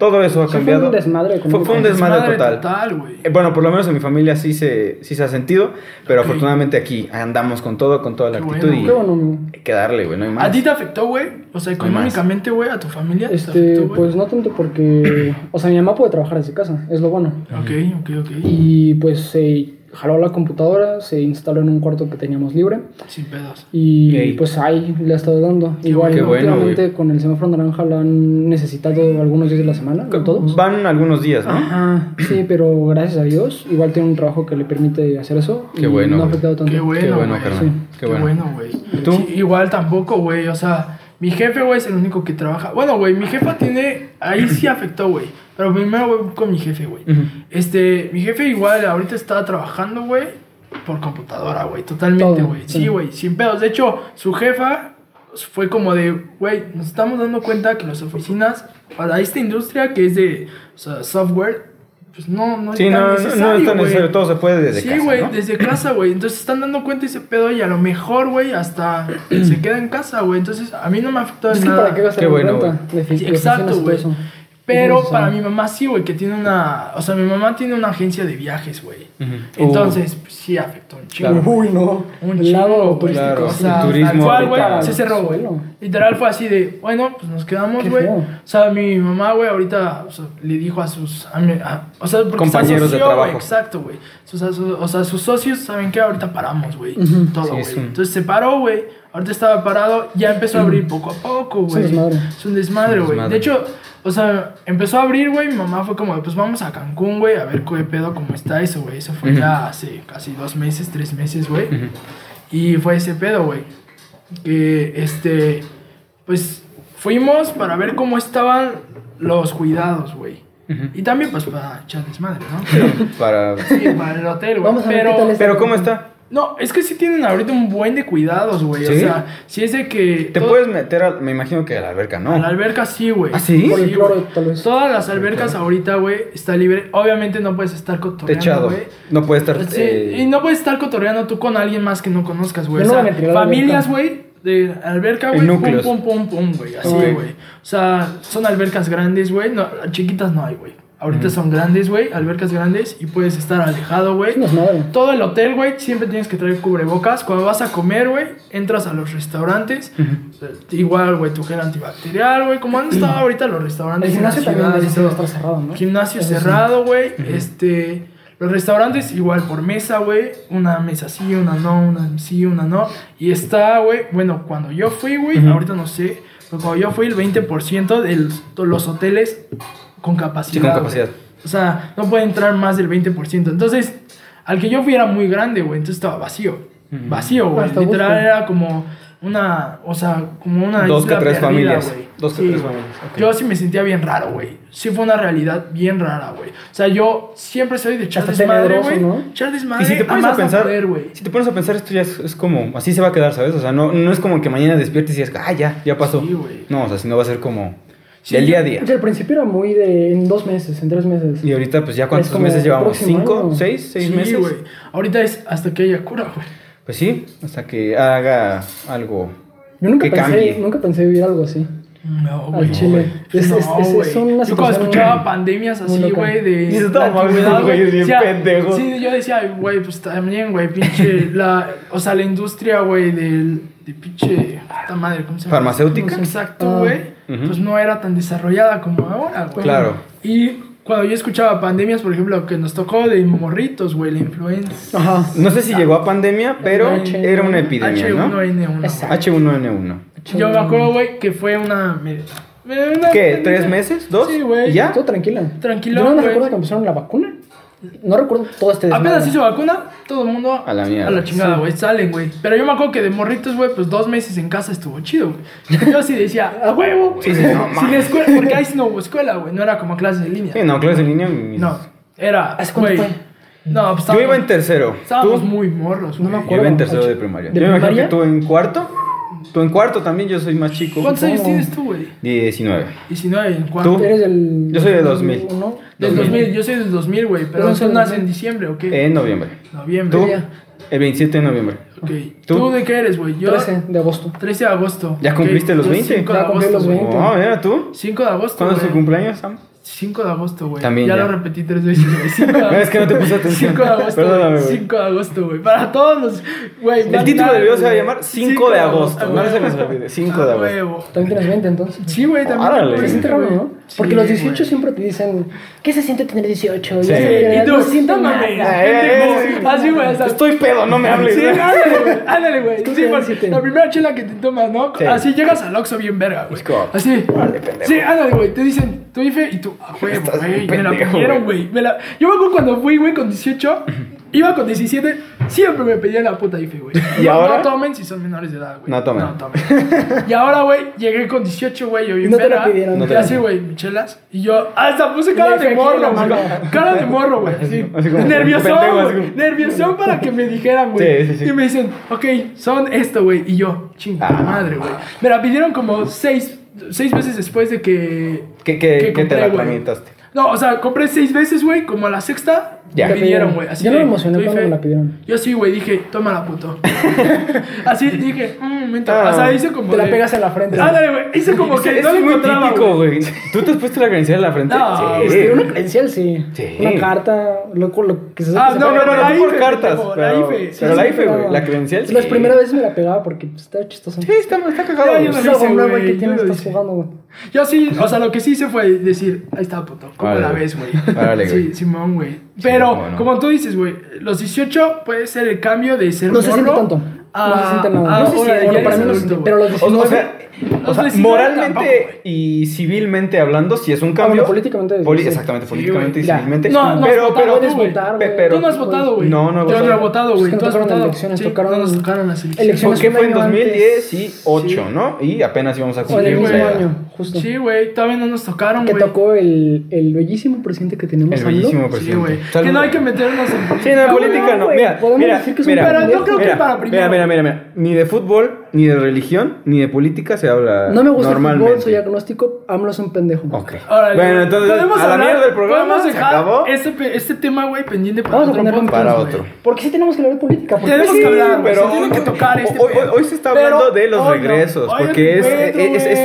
Todo eso ha
Sí, fue
cambiado.
un desmadre
Fue, fue un
económico.
desmadre total.
total, güey.
Eh, Bueno, por lo menos en mi familia sí se, sí se ha sentido, pero afortunadamente aquí andamos con todo, con toda la
Qué
actitud
bueno.
y
Qué bueno, amigo.
hay que darle, güey, no hay más.
¿A ti te afectó, güey? O sea, económicamente, güey, a tu familia. ¿te
Este,
afectó, güey?
pues no tanto porque. O sea, mi mamá puede trabajar desde casa, es lo bueno.
Ok, ok, ok.
Y pues se jaló la computadora, se instaló en un cuarto que teníamos libre.
Sin pedos.
Y
Ey.
pues ahí le ha estado dando. Igual,
Qué bueno,
últimamente con el semáforo naranja lo han necesitado algunos días de la semana, no todos.
Van algunos días, ¿no?
Ajá, sí, pero gracias a Dios, igual tiene un trabajo que le permite hacer eso.
Qué
y
bueno,
No ha afectado tanto.
Qué bueno,
Qué bueno,
güey.
Sí.
Qué bueno.
güey.
tú?
Sí, igual tampoco, güey. O sea, mi jefe, güey, es el único que trabaja. Bueno, güey, mi jefa tiene. Ahí sí afectó, güey. Pero primero, güey, con mi jefe, güey.
Ujú.
Este, mi jefe igual ahorita está trabajando, güey, por computadora, güey. Totalmente, güey.
sí.
Sí, güey, sin pedos. De hecho, su jefa fue como de, güey, nos estamos dando cuenta que las oficinas, para esta industria que es de o sea, software, pues no, no
Sí,
es tan
no,
necesario,
no es tan necesario, todo se puede desde
sí,
casa,
güey,
¿no?
desde casa, güey. Entonces están dando cuenta de ese pedo y a lo mejor, güey, hasta se queda en casa, güey. Entonces a mí no me ha afectado
Es
en
que
nada.
para qué gastar
Qué
en
bueno,
renta de
Sí, exacto, güey. Pero
Es
para mi mamá sí, güey, que tiene una... O sea, mi mamá tiene una agencia de viajes, güey. Entonces, pues, sí afectó un chingo.
Claro.
Uy, no.
Un
lado
chingo, güey.
turístico.
Claro,
O sea,
el turismo
tal cual, güey, se cerró, güey. Literal fue así de, bueno, pues nos quedamos, güey. O sea, mi mamá, güey, ahorita o sea, le dijo a sus... a mi- a- o sea, porque se
Compañeros de
asoció, güey,
trabajo.
Exacto, güey. O sea, sus socios, ¿saben qué? Ahorita paramos, güey. Todo, güey. Entonces se paró, güey. Ahorita estaba parado, ya empezó a abrir poco a poco,
Es un
güey.
desmadre.
Es un desmadre, güey. De hecho, o sea, empezó a abrir, güey. Mi mamá fue como, pues vamos a Cancún, güey, a ver qué pedo, cómo está eso, güey. Eso fue ya hace casi dos meses, tres meses, güey. Y fue ese pedo, güey. Que, este, pues fuimos para ver cómo estaban los cuidados, güey. Y también, pues, para echar desmadre, ¿no? [LAUGHS]
Para...
Sí, para el hotel, güey.
Vamos a ver
Pero,
qué tal está.
Pero ¿cómo está?
No, es que sí tienen ahorita un buen de cuidados, güey. O sea, si es de que...
Te
todo-
puedes meter, a- me imagino que a la alberca, ¿no?
A la alberca sí, güey.
¿Ah, sí?
Por el
Sí,
cloro,
güey.
tal vez.
Todas las albercas ahorita, güey, está libre. Obviamente no puedes estar cotorreando,
Techado.
güey.
No puede estar...
Sí,
eh,
y no puedes estar cotorreando tú con alguien más que no conozcas, güey. O
no
sea, familias, güey, de alberca, güey, pum,
núcleos.
pum, pum, pum, güey. Así, güey. O sea, son albercas grandes, güey. No, chiquitas no hay, güey. Ahorita son grandes, güey, albercas grandes y puedes estar alejado, güey. Todo el hotel, güey, siempre tienes que traer cubrebocas. Cuando vas a comer, güey, entras a los restaurantes. Igual, güey, tu gel antibacterial, güey. Como han estado ahorita los restaurantes
El gimnasio también
todo.
estar cerrado, ¿no?
Gimnasio
Eso sí.
cerrado, güey. Este. Los restaurantes igual por mesa, güey. Una mesa sí, una no, una sí, una no. Y está, güey. Bueno, cuando yo fui, güey, ahorita no sé. Pero cuando yo fui, el 20% de los hoteles con capacidad.
Sí, con
güey.
capacidad.
O sea, no puede entrar más del 20%. Entonces, al que yo fui era muy grande, güey. Entonces estaba vacío.
Ujú.
Vacío, güey.
Hasta
Literal
gusto.
era como una. O sea, como una.
Dos que tres
perdida,
familias.
güey.
Dos que
Sí,
tres familias.
Yo sí me sentía bien raro, güey. Sí fue una realidad bien rara, güey. O sea, yo siempre soy de echar desmadre,
tenebroso,
güey.
¿no?
Echar desmadre.
Y si te pones a pensar,
poder, güey.
si te pones a pensar esto ya es, es como, así se va a quedar, ¿sabes? O sea, no, no es como que mañana despiertes y es, ah, ya, ya pasó.
Sí, güey.
no, o sea, sino va a ser como
Sí,
del día a día.
Sí, al principio era muy de en dos meses, en tres meses.
Y ahorita, pues ya cuántos meses llevamos, cinco,
año.
seis, seis
Sí,
meses.
güey. Ahorita es hasta que haya cura, güey.
Pues sí, hasta que haga algo.
Yo nunca
que
pensé,
cambie.
nunca pensé vivir algo así.
No, güey.
chile. Es-
No,
es- es- una
Yo cuando escuchaba pandemias así, güey, de. La
"No mames,
antigüedad,
güey, es bien
decía-
pendejo".
Sí, yo decía, "Ay, güey, pues también, güey, pinche. la, o sea, la industria, güey, del pinche. Puta madre, ¿cómo se llama?
Farmacéutica.
Pues, exacto,
ah.
güey.
Uh.
Pues no era tan desarrollada como ahora, güey.
Claro.
Y cuando yo escuchaba pandemias, por ejemplo, que nos tocó de morritos, güey, la influenza.
Ajá.
No sé si llegó a pandemia, pero era una epidemia,
H1N1.
¿no?
H1N1.
Yo me acuerdo, güey, que fue una...
¿Qué? ¿Tres meses? ¿Dos?
Sí, güey.
¿Ya?
Todo tranquila.
Tranquilo,
Yo no me acuerdo que empezaron la vacuna. No recuerdo todo este desmadre.
Apenas hizo vacuna, todo el mundo
a la mierda.
A la chingada, güey. Salen, güey. Pero yo me acuerdo que de morritos, güey, pues dos meses en casa estuvo chido, güey. Yo sí decía, [LAUGHS] a huevo.
Sí, sí, no,
sin escuela, porque ahí sí no hubo escuela, güey. No era como clases en línea.
Sí, no, clases en línea. Mis...
No, era.
¿Hace?
No, pues
Yo iba en tercero.
Estábamos
¿Tú?
muy morros, güey.
No me
acuerdo.
Yo iba en tercero de primaria. Yo me imagino que tú en cuarto. Tú en cuarto también, yo soy más chico.
¿Cuántos años tienes tú, güey?
19.
19, ¿en cuarto?
¿Tú?
¿Eres del...
Yo soy del 2000.
¿no?
Del 2000, yo soy del 2000, güey. ¿Pero tú naces en diciembre o qué?
En noviembre.
Noviembre.
¿Tú? El 27 de noviembre.
Ok.
¿Tú,
¿Tú de qué eres, güey?
13 de agosto.
13 de agosto.
¿Ya
okay.
cumpliste los 20?
5 de
ya
agosto.
Los 20.
Oh, mira, ¿tú?
5 de agosto.
¿Cuándo es tu cumpleaños, Sam?
5 de agosto, güey.
También.
Ya,
ya,
lo repetí tres veces, 5 de agosto. [LAUGHS]
No, es que no te puse atención.
5 de agosto.
Perdóname,
5 de agosto, güey. Para todos los. Güey,
El título del video se va a llamar 5 de agosto. No se nos olvide. 5 de agosto.
También te las vende entonces.
Sí, güey, también.
Árale. Pero raro, ¿no? Porque los 18 siempre te dicen, ¿qué se siente tener 18?
Sí.
Y tú,
siento
mal. Así, güey.
Estoy pedo, no me hables.
Sí, ándale, güey. Sí, la primera chela que te tomas, ¿no? Así llegas al Oxxo bien verga, güey. Así. Sí, ándale, güey. Te dicen, tu IFE y tu huevo, güey, me la pidieron,
güey.
Yo me acuerdo cuando fui, güey, con 18, iba con 17, siempre me pedían la puta IFE, güey.
Y,
¿Y
ahora?
No tomen si son menores de edad, güey.
No tomen.
No tomen. y ahora, güey, llegué con 18, güey, yo
no
y así, güey, michelas. Y yo hasta puse cara de morro, güey. Cara de morro, güey. Así, [LAUGHS] nerviosón, güey. Nerviosón [LAUGHS] para que me dijeran, güey.
Sí, sí, sí.
Y me dicen, ok, son esto, güey. Y yo, chinga,
ah.
madre, güey. Me la pidieron como seis seis veces después de que.
¿Qué,
que
te la
wey?
tramitaste?
No, o sea, compré seis veces, güey, como a la sexta
ya.
La pidieron, güey.
Yo no me emocioné cuando
fe...
me la pidieron.
Yo sí, güey, dije, tómala, puto. [LAUGHS] así dije, mmm, menta.
Ah,
o sea, hice como.
Te
de...
la pegas en la frente.
Ándale, güey. Hice como que. no es
muy típico,
güey.
¿Tú te has puesto la credencial en la frente?
No,
sí.
Este, una credencial, sí.
sí.
Una carta, loco, lo que se
Ah, no,
no, no, no, por cartas. Pero la IFE, güey. La credencial.
Las primeras veces me la pegaba porque pues, estaba chistoso.
Sí, está cagado.
Yo sí, o sea, lo que sí hice fue decir, ahí está, puto. ¿Cómo la ves, güey? Sí, Simón, güey. Pero.
Pero, bueno.
como tú dices, güey, los 18 puede ser el cambio de ser.
No morro, se siente tanto.
Ah,
no
ah,
no
sé
si
ah,
bueno, para mí no
adulto,
pero los 19,
o sea, o sea, moralmente
tampoco,
y civilmente hablando, si es un cambio.
Ah, bueno, políticamente.
Poli
sí.
Exactamente, políticamente
sí,
y civilmente.
No, no,
pero, pero,
tú,
votar,
pero,
tú no has votado, güey.
No, no he votado.
Yo no he
votado,
güey. Pues
tocaron
votado?
Las elecciones,
sí,
tocaron,
no nos tocaron las elecciones.
Porque fue en
2018,
¿no? Y apenas íbamos a cumplir. O el
año, justo.
Sí, güey, todavía no nos tocaron, güey.
Que tocó el, el bellísimo presidente que tenemos.
El bellísimo presidente.
Sí,
güey.
Que no hay que meternos en. política.
Sí, no, política no. Mira, mira, mira.
Pero yo creo que para primero
mira, mira, mira. Ni de fútbol, ni de religión, ni de política se habla.
No me gusta el fútbol, soy agnóstico, AMLO es un pendejo.
Ok.
Ahora,
bueno, entonces, a
hablar?
la mierda del programa.
Podemos dejar este, tema, güey, pendiente para,
Vamos
otro, a
para otro.
Porque sí tenemos que hablar de política.
Tenemos
sí,
que hablar,
pero.
Se tiene que tocar este
hoy, se está hablando de los regresos. Porque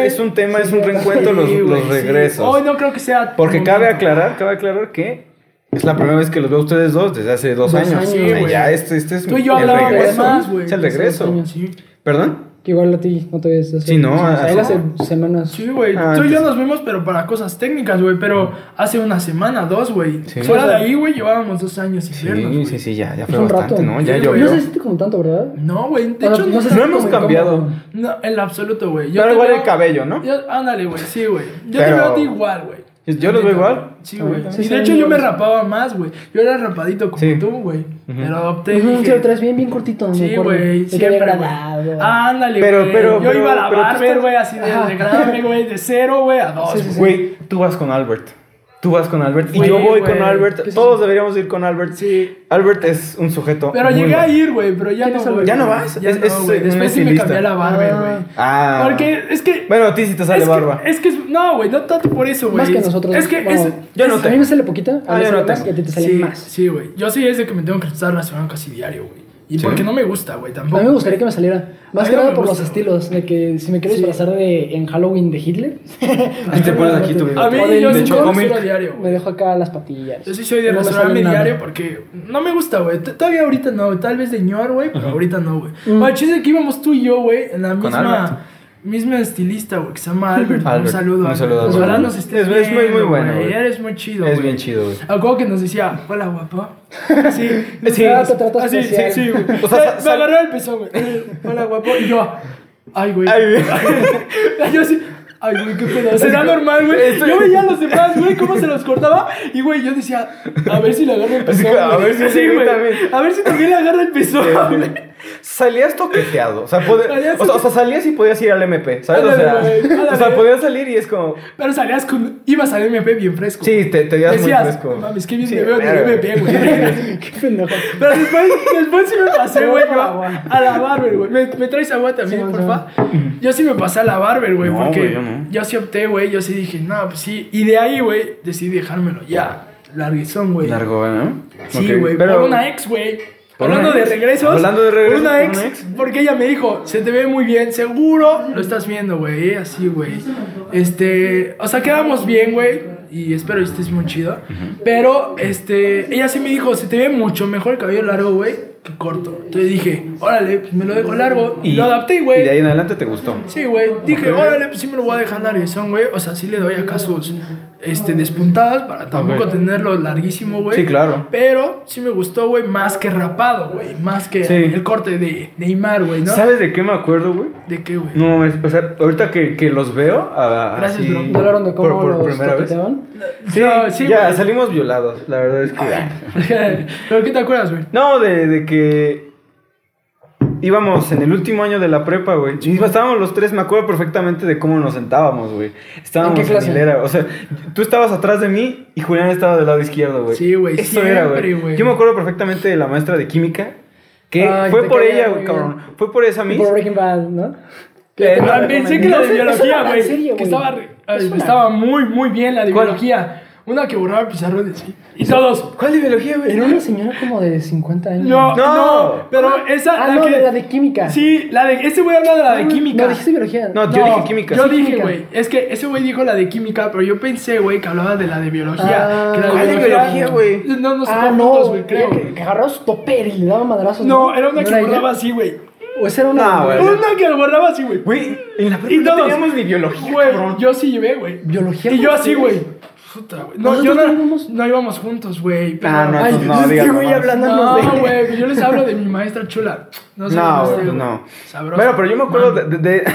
es, un tema, es un reencuentro, los, los regresos.
Hoy no creo que sea.
Porque cabe aclarar, cabe aclarar que es la primera vez que los veo a ustedes dos desde hace dos,
dos
años.
años
sí,
ya, este, este es
Tú y yo
el regreso.
Más,
es el regreso.
Años,
sí.
¿Perdón?
Que igual a ti no te ves hace
Sí, no.
Él hace semanas.
Sí, güey.
Ah,
Tú y yo nos vimos, pero para cosas técnicas, güey. Pero hace una semana, dos, güey.
Sí.
Fuera de ahí, güey, llevábamos dos años sin
sí.
Sí,
sí, sí, ya, ya fue
un
bastante,
rato.
¿no? Ya llovió.
No se siente como tanto, ¿verdad?
No, güey. De
bueno,
hecho, no,
no,
no
hemos cambiado.
Como...
No, en absoluto, güey.
Pero igual
veo...
el cabello, ¿no?
Yo... Ándale, güey. Sí, güey. Yo
pero...
te veo a ti igual, güey.
Yo los veo igual.
Sí, güey.
Sí,
y de hecho yo me rapaba más, güey. Yo era rapadito como
sí.
tú, güey. Uh -huh.
Pero
opté.
Uh -huh, dije... traes bien, bien cortito.
Sí, güey. Siempre. Granado,
ah,
ándale, güey.
Pero, pero,
yo
pero,
iba a la barber, güey, así de, de grave, güey. De cero, güey, a dos. Güey,
tú vas con Albert. Tú vas con Albert y yo voy con Albert. Todos deberíamos ir con Albert.
Sí.
Albert es un sujeto.
Pero llegué a ir, güey, pero ya no. Voy,
¿Ya no vas?
Ya
es,
no,
eh,
Después sí me cambié la barba,
ah.
güey.
Ah.
Porque es que.
Bueno, a ti sí te sale
es
barba.
Que, es que. No, güey, no tanto por eso, güey.
Más que nosotros.
Es que. Es,
yo no te.
A mí me sale poquita.
Ah, a
ah,
no
te. Que te salen
sí,
más.
Sí, güey. Yo sí es de que me tengo que estar rasurando casi diario, güey. Y porque no me gusta, güey, tampoco.
A mí me gustaría que me saliera. Más que nada por los estilos. De que si me quiero disfrazar de, en Halloween de Hitler. [LAUGHS]
Ahí te pones aquí tu
A mí yo
de hecho.
Me
dejo acá las patillas.
Yo sí soy de
rasurarme
diario porque no me gusta, güey. Todavía ahorita no, tal vez de ñor, güey, pero ahorita no, güey.
Mm.
Bueno, chiste que íbamos tú y yo, güey, en la misma mismo estilista, güey, que se llama Albert.
Albert un
saludo.
Un saludo.
Pues,
Albert.
Ojalá nos estés
es, muy, muy bueno.
Güey. Eres muy chido,
Es
wey.
bien chido, güey.
Algo que nos decía, hola, guapo. [LAUGHS] Sí,
sí,
ah, te tratas
así, sí, sí, güey.
O sea,
me agarró el pezón, güey. Eh, hola, guapo. Y yo, ay, güey.
Ay, güey. [LAUGHS]
yo sí. Ay, güey, qué pedazo. Será normal, güey. Estoy... Yo veía a los demás, güey, cómo se los cortaba. Y, güey, yo decía, a ver si le agarra el [LAUGHS] pezón.
A, ver si
sí, a ver si también le agarra el pezón.
Salías toqueteado. O sea, [LAUGHS]
Salías
o, sea, o sea, salías y podías ir al MP, ¿sabes? O sea,
güey, ándale.
o sea, podías salir y es como.
Pero salías con. Ibas al MP bien fresco.
Sí, te, te veías muy
Decías,
fresco.
"No mames, qué bien
Sí,
me veo en el. MP, güey.
Qué pendejo.
Pero después, después sí me pasé, güey, a la barber, güey. ¿Me, me traes agua también,
Sí,
porfa? Yo sí me pasé a la barber, güey,
No,
porque
güey, yo no.
yo sí opté, güey. Yo sí dije, no, pues sí. Y de ahí, güey, decidí dejármelo ya. Larguizón, güey.
Largo, ¿no?
Sí, güey.
Pero
Por una ex, güey.
¿Por
Hablando de regresos.
Hablando de regresos,
Por una
¿por
ex,
una ex?
Porque ella me dijo, se te ve muy bien, seguro lo estás viendo, güey. eh, Así, güey. Este. O sea, quedamos bien, güey. Y espero que estés muy chido. Pero, este. Ella sí me dijo, se te ve mucho mejor el cabello largo, güey, que corto. Entonces dije, órale, pues me lo dejo largo. Y, lo adapté, güey.
Y de ahí en adelante te gustó.
Sí, güey. Dije, órale, pues sí me lo voy a dejar larguezón, güey. O sea, sí le doy acá sus este, despuntadas para tampoco tenerlo larguísimo, güey.
Sí, claro.
Pero sí me gustó, güey, más que rapado, güey. Más que
Sí.
el corte de Neymar, güey, ¿no?
¿Sabes de qué me acuerdo, güey?
¿De qué, güey?
No, es, o sea, ahorita que, que los veo, ah,
Gracias,
así,
bro.
¿Ya hablaron de cómo
por, por
los
primera vez. Sí,
No, sí,
ya salimos violados, la verdad es que... [LAUGHS]
¿Pero qué te acuerdas, güey?
No, de, de que íbamos en el último año de la prepa, güey. Y estábamos los tres, me acuerdo perfectamente de cómo nos sentábamos, güey. Estábamos
¿En
en,
qué clase?
hilera, o sea, tú estabas atrás de mí y Julián estaba del lado izquierdo, güey.
Sí, güey,
Eso era,
siempre,
güey.
güey.
Yo me acuerdo perfectamente de la maestra de química, que
Ay,
fue por ella, güey, cabrón. Fue por esa miss.
Por Breaking Bad, ¿no?
No,
Ah, pensé que la de biología,
era
güey.
en
Que estaba, estaba muy, muy bien la de biología. Una que borraba pizarrones, sí. Y todos.
¿Cuál de biología, güey?
Era una señora como de 50 años.
No,
No.
no, pero esa.
Ah,
la
no,
que,
de la de química.
Sí, la de. Ese güey habla de la de química.
No, dijiste biología.
No, yo dije química.
Yo
Sí,
dije, güey. Es que ese güey dijo la de química, pero yo pensé, güey, que hablaba de la de biología.
Ah.
que la
¿Cuál de biología, güey?
No, no sé
Ah, no,
güey, creo.
Que, que agarraba su topper y le daba madrazos.
No, era una que borraba así, güey.
O esa era una.
No, güey.
Una que borraba así, güey.
Güey, en la prepa
Y
no teníamos ni biología,
Güey, yo sí llevé, güey.
Biología.
Y yo
¿cómo
así, güey. Puta, güey. No, yo no,
no íbamos-
no íbamos juntos, güey. pero-
Ah, no,
Ay,
entonces no,
este
digas
güey de-
No, güey, pues yo les hablo de mi maestra chula. No, sé
No,
cómo
güey, no.
Sabrosa.
Bueno, pero yo me acuerdo de, de- de-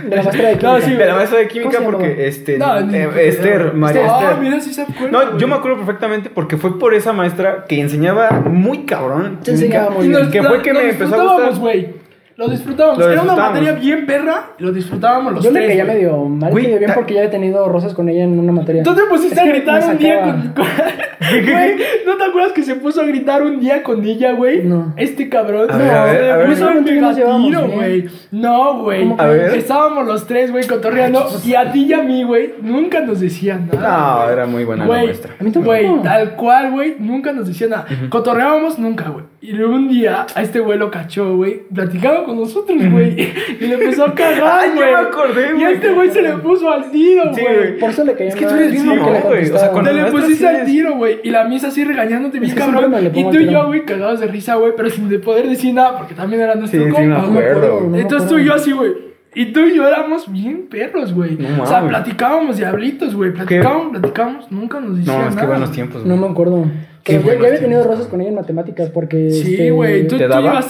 De la maestra de química.
No, sí,
de la maestra de
¿Cómo
química porque, este,
No, ni-
eh, Esther, María
Ah,
Esther.
mira, sí se acuerda.
No, yo me acuerdo perfectamente porque fue por esa maestra que enseñaba muy cabrón.
Te enseñaba muy bien.
nos-
Que fue que me empezó a gustar.
güey. Lo disfrutábamos.
Lo
Era una materia bien perra y lo disfrutábamos los
Yo le
tres.
caía
güey.
medio mal,
Güey,
medio bien
ta-
porque ya había tenido rosas con ella en una materia.
Tú te pusiste
Es
a
que
gritar
me
un día
sacaba.
con. con- [LAUGHS] Güey, ¿no te acuerdas que se puso a gritar un día con ella, güey?
No.
Este cabrón.
A ver, a ver, a ver.
puso
nos
pegatino,
bien.
güey. No, güey.
¿Cómo
A ver.
Estábamos los tres, güey, cotorreando. Y a ti y a mí, güey, nunca nos decían nada.
No, era muy buena la
Güey.
A mí tampoco.
güey, tal cual, güey, nunca nos decía nada. Cotorreábamos nunca, güey. Y luego un día a este güey lo cachó, güey, platicaba con nosotros, güey. Y le empezó a [LAUGHS] cagar, güey.
me acordé,
Y
güey.
a este güey se le puso al tiro, güey.
Por eso le caía
Es que tú eres bien mamón, güey. O sea, con
Te
la
le pusiste al tiro, güey. Y la misa así regañándote bien cabrón. Y tú y yo, güey, cagados de risa, güey. Pero sin de poder decir nada, porque también era nuestro
Sí, sí,
compa,
me
güey. Entonces tú y yo así, güey. Y tú y yo éramos bien perros, güey.
No
o sea,
mames.
platicábamos diablitos, güey. Platicábamos, platicábamos. Nunca nos decían
No,
nada.
es que buenos tiempos,
No me acuerdo. Pero ya, ya había tenido rosas con ella en matemáticas porque.
Sí,
este,
güey. Tú,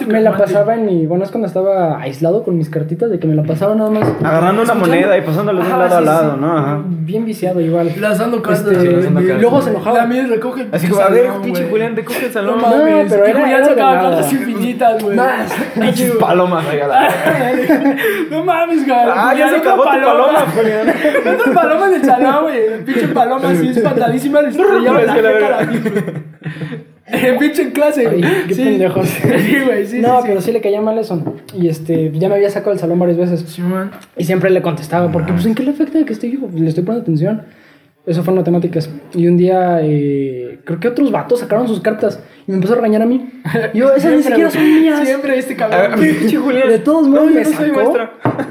Me la pasaba en mi. Bueno, es cuando estaba aislado con mis cartitas de que me la pasaba nada más.
Agarrando una moneda y pasándola de un lado a lado,
sí.
¿no? Ajá.
Bien viciado igual.
Lanzando cartas.
Este,
cartas.
luego se enojaba.
La mía recoge el
Así como, a ver, pinche
güey.
Julián, recoge el
No
salón.
mames,
No, pero
que
era-
Julián sacaba cartas infinitas, güey.
Más.
Pinches palomas la... [LAUGHS]
No mames, güey.
Ah, ya se acabó tu paloma, [LAUGHS] Julián.
Otra paloma en el salón, güey. Pinche paloma así espantadísima. [LAUGHS] Le estrellaba
Es
la
que
El pinche en clase, güey.
Ay, qué
Sí.
pendejos. [LAUGHS]
Sí, güey, sí.
no,
sí,
pero sí le caía mal eso. Y este, ya me había sacado del salón varias veces.
Sí, man.
Y siempre le contestaba, porque pues en qué le afecta que estoy yo, Pues, le estoy poniendo atención. Eso fue en matemáticas. Y un día, eh, creo que otros vatos sacaron sus cartas y me empezó a regañar a mí. Y yo, esas ni
Siempre,
siquiera son mías.
Siempre este cabrón.
De todos modos
No,
me sacó,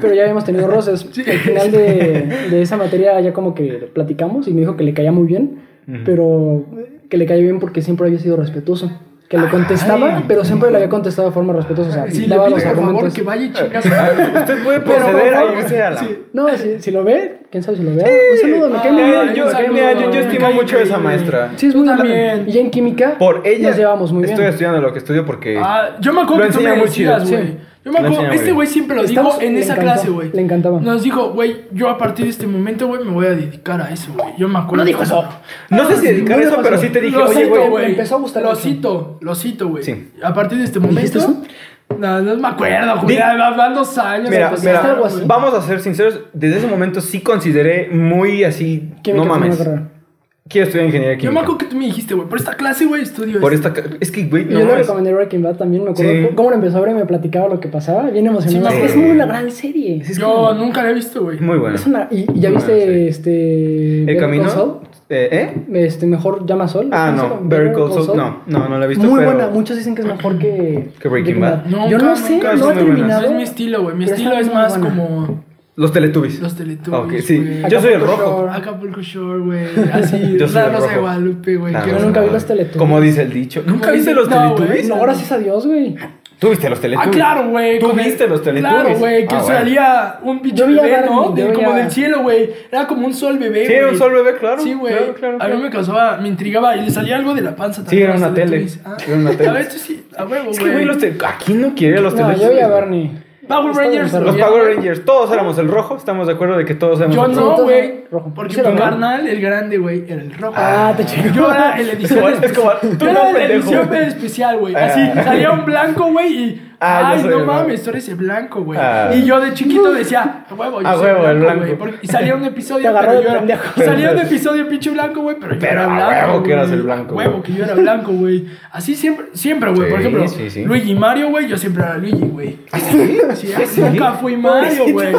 pero ya habíamos tenido roces. Al final de, de esa materia ya como que platicamos y me dijo que le caía muy bien, pero que le caía bien porque siempre había sido respetuoso. Que le contestaba,
Ay.
pero siempre le había contestado de forma respetuosa. O sea,
Sí, le
daba
pido
los
por favor que vaya.
Usted puede proceder a irse a la...
sí.
No, si, si lo ve, quién sabe si lo vea. Un saludo, me cae muy bien.
yo, yo, estimo
cae
mucho a esa maestra.
Sí, es muy
también.
también. Y en química
Por ella
nos llevamos muy bien.
estoy estudiando lo que estudio porque...
Ah, yo me acuerdo que tú me decías,
chido,
güey. Yo me acuerdo,
enseña
este güey siempre lo dijo en esa
encantó,
clase, güey.
le encantaba.
Nos dijo, güey, yo a partir de este momento, güey, me voy a dedicar a eso, güey. Yo me acuerdo.
No dijo eso.
No sé si dedicar
no le
eso,
pasó.
pero sí te dije,
Lo
oye, güey.
empezó a gustar
Lo cito, lo cito, güey.
Sí.
A partir de este
¿Dijiste
momento.
eso?
No, no me acuerdo, ya Van dos años.
Mira,
pues,
mira,
ya,
algo así.
güey.
vamos a ser sinceros. Desde ese momento sí consideré muy así. No mames. Quiero estudiar ingeniería
Yo
química.
me acuerdo que tú me dijiste, güey, por esta clase, güey, estudio
Por esta. ca- Es que, güey, no
yo le recomendé Breaking Bad también, me acuerdo
Sí.
cómo- lo empezó a ver y me platicaba lo que pasaba, bien emocionado.
Sí,
es
sí.
muy una gran serie.
Es
Yo
como-
nunca la he visto, güey.
Muy.
Es una, y, y ya
Muy
viste
buena
este
¿El camino? Eh, ¿Eh?
Este mejor llama Sol.
Ah,
¿cómo se
no. Better Call Saul. No, no, no la he visto.
Muy
pero...
buena, muchos dicen que es mejor que,
Que Breaking Bad.
Nunca,
Yo no sé,
nunca,
no he terminado.
No es mi estilo, güey. Mi estilo es más
buena.
como
Los Teletubbies.
los Teletubbies.
Ok, sí.
güey.
Yo soy el
Acapulco
rojo.
Shore.
Acapulco Shore, güey. Así, [LAUGHS]
Yo soy
la
el
Rosa de. Guadalupe, güey.
Nah,
que
Yo
no,
nunca vi los Teletubbies.
Como dice el dicho.
¿Cómo
¿Nunca viste los
No,
Teletubbies?
No, gracias a Dios, güey.
¿Tú viste los Teletubbies?
Ah, claro, güey.
¿Tú
el-
viste los Teletubbies?
Claro, güey, que
Ah, bueno.
salía un
a
bebé, ¿no?
yo
De-
vi
como del cielo, güey. Era como un sol bebé,
Sí, era un sol bebé, claro.
Sí, güey.
Claro, claro,
A mí me causaba, me intrigaba y le salía algo de la panza
Sí,
también.
era
a los
una tele.
Ah,
Era una tele.
A ver, tú sí, a huevo,
Es que, güey, los aquí no quiere los
No,
Teletubbies.
yo vi a. Barney.
Power Rangers.
Los Power
güey.
Rangers, todos éramos el rojo. Estamos de acuerdo de que todos éramos
Yo
el
no,
rojo.
entonces,
güey.
rojo.
Porque
¿Sí
mi carnal, el grande, güey, era el rojo.
Ah, te chingo.
Yo era el edición [LAUGHS]
es como- tú
Yo
no, pendejo.
edición especial, güey.
Ah.
Así, salía un blanco, güey, y...
Ah,
Ay, no
blanco.
mames, tú eres el blanco, güey.
Ah.
Y yo de chiquito decía, a huevo, yo
A
soy
huevo, el blanco.
güey. Porque- Y salía un episodio, [LAUGHS] pero yo era... Salía un episodio pinche blanco, güey, pero yo
Pero
era
a
blanco,
huevo que eras el blanco,
A huevo que yo era blanco, güey. Así siempre, siempre, güey. Por ejemplo,
sí, sí.
Luigi y Mario, güey, yo siempre era Luigi, güey. Sí,
Sí.
nunca fui Mario, güey.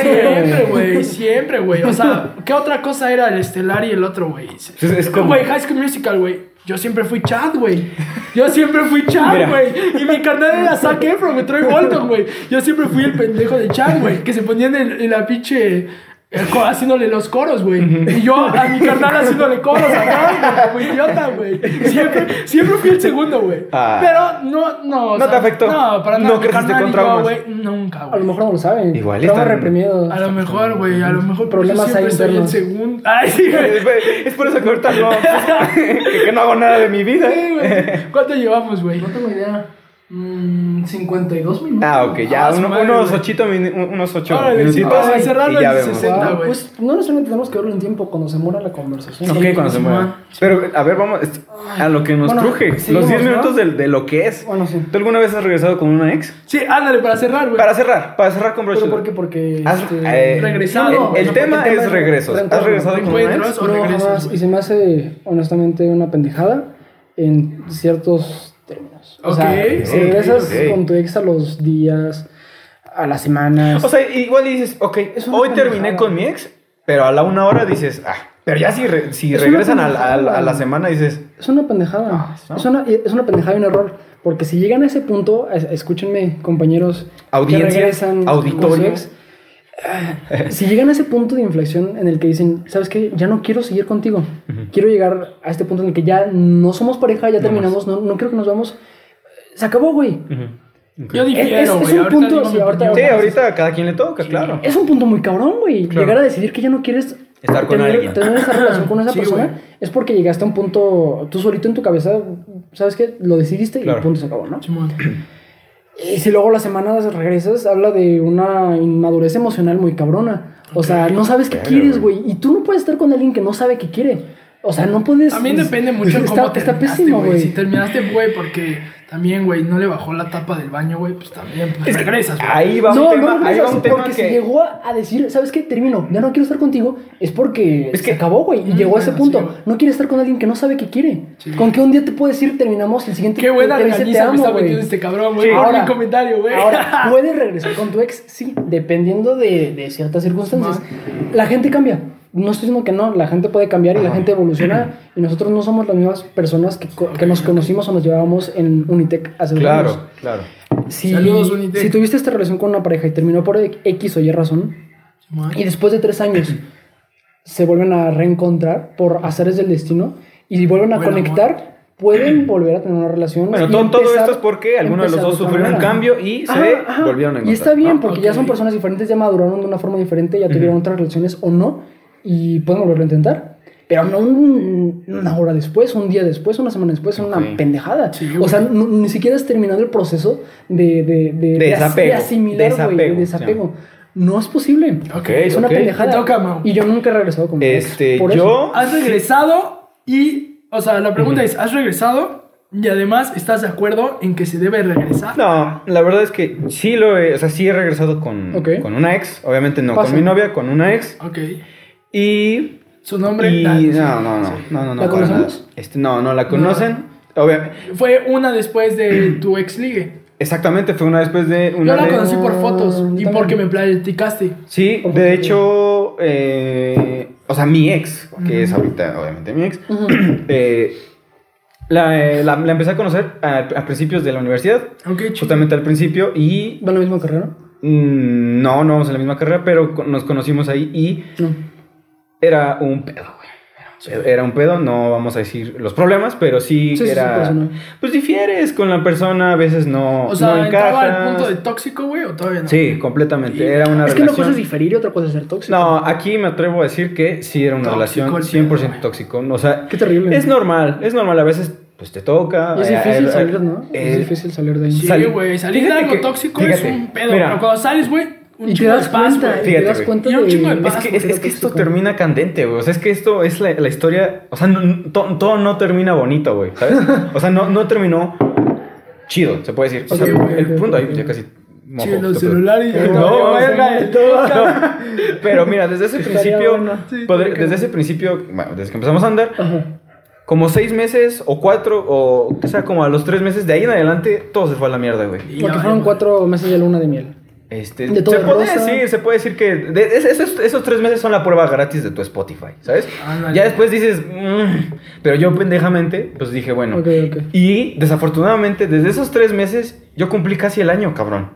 Siempre, güey, siempre, güey. O sea, ¿qué otra cosa era el estelar y el otro, güey?
Es- es como-
Güey, High School Musical, güey. Yo siempre fui Chad, güey. Yo siempre fui Chad, güey. Y mi carnal era Zac Efron, me trae Bolton, güey. Yo siempre fui el pendejo de Chad, güey. Que se ponían en, en la pinche... Haciéndole los coros, güey. Y yo a mi carnal haciéndole coros atrás, güey. Como [LAUGHS] idiota, güey. Siempre, siempre fui el segundo, güey.
Ah.
Pero no, no. o
No te afectó.
No, para
No
nada. Mi
creciste con traumas.
güey, Nunca,
A
güey.
lo mejor no lo saben.
Igual están-
reprimidos.
A lo mejor, güey, a lo mejor
Problemas
siempre
ahí
soy el
internos.
segundo. Ay, sí, güey.
Es por eso que ahorita no. [LAUGHS] que, que no hago nada de mi vida.
Sí, güey. ¿Cuánto llevamos, güey?
No tengo idea.
Mm, 52 minutos.
Ah, ok, ya.
Ah, su
uno-
madre,
unos, ochito unos ocho
Órale, sí,
minutitos.
vamos a cerrarlo
y ya
en
vemos.
60,
Wow,
güey.
pues no necesariamente tenemos que verlo en tiempo cuando se muera la conversación.
Ok, cuando se
man.
Pero, a ver, vamos a lo que nos
Bueno,
truje. Los
seguimos,
10
¿no?
minutos de, de lo que es.
Bueno, sí.
¿Tú alguna vez has regresado con una ex?
Sí, ándale, para cerrar, güey.
Para cerrar, para cerrar con broche
¿Pero
de
por qué? Porque.
Has-
este,
eh,
regresado.
El,
No,
el
no,
tema
porque el tema
es
es
regresos. ¿Has regresado con una ex?
o regresos.
Y se me hace, honestamente, una pendejada en ciertos O sea, si regresas con tu ex a los días, a las semanas.
O sea, igual dices, ok, hoy terminé con mi ex, pero a la una hora dices, ah, pero ya si, re- regresan a, la- a la-
pendejada.
a la semana dices,
Es una pendejada.
¿no?
Es, una, es una pendejada y un error. Porque si llegan a ese punto, es- escúchenme, compañeros
Audiencia,
que regresan con
auditorio.
su ex, ah, si llegan a ese punto de inflexión en el que dicen, ¿sabes qué? Ya no quiero seguir contigo. Quiero llegar a este punto en el que ya no somos pareja, ya terminamos, no, no quiero que nos vamos. Se acabó, güey.
Yo
Es-
difiero,
es- un
ahorita
punto, sí, ahorita-
opinión.
sí, ahorita a cada quien le toca, claro.
Es un punto muy cabrón, güey.
Claro.
Llegar a decidir que ya no quieres
Estar con
tener,
alguien.
tener esa relación con esa
Sí,
persona
güey.
es porque llegaste a un punto, tú solito en tu cabeza, ¿sabes qué? Lo decidiste
Claro.
y punto se acabó, ¿no? Y si luego las semanas regresas, habla de una inmadurez emocional muy cabrona. O sea, no sabes qué quieres,
güey.
Y tú no puedes estar con alguien que no sabe qué quiere. O sea, no puedes.
También depende mucho de
está,
cómo
Está
terminaste,
pésimo,
güey. Si terminaste, güey, porque también, güey, no le bajó la tapa del baño, güey, pues también pues,
Es que
regresas, güey.
ahí va
No,
un tema,
no
ahí va un tema
porque si
que...
llegó a decir, ¿sabes qué? Termino, ya no quiero estar contigo, es porque
Es que-
se acabó, güey. Y
Mm,
llegó a ese
bueno,
punto.
sí,
no quiere estar con alguien que no sabe qué quiere.
Sí.
Con que un día te puede decir, terminamos, el siguiente
Qué buena
te dice, te
regañiza me
amo,
está
güey.
metiendo este cabrón, güey.
Sí.
Ahora-
mi comentario, güey.
Ahora, [LAUGHS] ¿puedes regresar con tu ex? Sí, dependiendo de, de ciertas circunstancias. La gente cambia. No estoy diciendo que no, la gente puede cambiar y la gente evoluciona y nosotros no somos las mismas personas que, que nos conocimos o nos llevábamos en Unitec hace dos años.
Claro, claro.
Si,
Saludos, Unitec.
si tuviste esta relación con una pareja y terminó por X o Y razón, y después de tres años se vuelven a reencontrar por azares del destino y vuelven a
Buen
conectar, pueden volver a tener una relación.
Bueno, todo, esto es porque alguno de los dos sufrió un cambio y se
Ajá,
volvieron a encontrar.
Y está bien,
¿no?
porque ya son personas diferentes, ya maduraron de una forma diferente, ya tuvieron otras relaciones o no, y pueden volverlo a intentar. pero no un- una hora después, un día después, una semana después, una
Ok.
pendejada.
Sí,
o sea, no- ni siquiera has terminado el proceso de, de, de,
desapego.
de asimilar, güey, de
Desapego,
desapego. No es posible.
Ok,
es una
ok.
pendejada.
Toca.
Y yo nunca he regresado con mi ex,
Este,
por eso.
yo.
Has regresado y, o sea, la pregunta es, ¿has regresado? Y además, ¿estás de acuerdo en que se debe regresar?
No, la verdad es que sí lo he, o sea, sí he regresado con,
Ok.
con una ex, obviamente no
Pasa.
con mi novia, con una ex.
Ok.
Y.
Su nombre.
y
Ah,
no, no, no, no, no, no.
¿La conocemos?
Este, no, no la conocen. Obviamente.
Fue una después de [CLEARS THROAT] tu ex ligue.
Exactamente, fue una después de una
Yo la
de-
conocí por fotos
yo
y
también.
porque me platicaste.
Sí, de hecho, eh, o sea, mi ex, que es ahorita obviamente mi ex,
Ujú. [CLEARS THROAT]
eh, la, eh, la- la empecé a conocer a, a principios de la universidad,
Ok, chido.
justamente al principio, y
¿Va en la misma carrera?
mm, no, no vamos en la misma carrera, pero nos conocimos ahí y
No.
Era un pedo, güey. Era un pedo, Era un pedo, no vamos a decir los problemas, pero sí,
Sí, sí, sí,
era...
personal.
pues difieres con la persona, a veces no,
O sea,
no
¿entraba al punto de tóxico, güey, o todavía no?
Sí, completamente. Era una
Es que una
relación...
cosa es diferir y otra cosa es ser tóxico.
No, aquí me atrevo a decir que sí era una
Tóxico
relación
el
100%
pedo,
tóxico. O sea,
Qué terrible.
es normal, es normal. A veces, pues te toca.
Y es
eh,
difícil
eh,
salir, ¿no?
eh,
es difícil salir de ahí.
Sí, güey, salir de algo
que-
tóxico
fíjate,
es un pedo.
mira.
pero cuando sales, güey, un
y te
chingo de
das
paz,
cuenta,
güey.
y
Fíjate,
te das
güey.
cuenta
Y un
de-
chingo de
Es que,
porque
es, es
era
que esto termina candente, güey. O sea, es que esto es la, la historia. O sea, no- to- todo no termina bonito, güey. ¿Sabes? O sea, no, no terminó chido, se puede decir. O sea,
Sí, güey,
el punto ahí ya casi.
Sí, los
te-
celulares.
No,
No,
no,
verga,
no,
todo. Pero mira, desde ese principio.
Sí,
desde ese principio, bueno, desde que empezamos a andar,
Ajá.
como seis meses o cuatro, o que sea, como a los tres meses, de ahí en adelante, todo se fue a la mierda, güey.
Y
Porque fueron cuatro meses de luna de miel.
Este,
De todo
se puede decir, se puede decir que de- es- esos, esos tres meses son la prueba gratis de tu Spotify, ¿sabes? Ya después dices, "Mm", pero yo pendejamente, pues dije, bueno.
Ok, ok.
Y desafortunadamente, desde esos tres meses, yo cumplí casi el año, cabrón.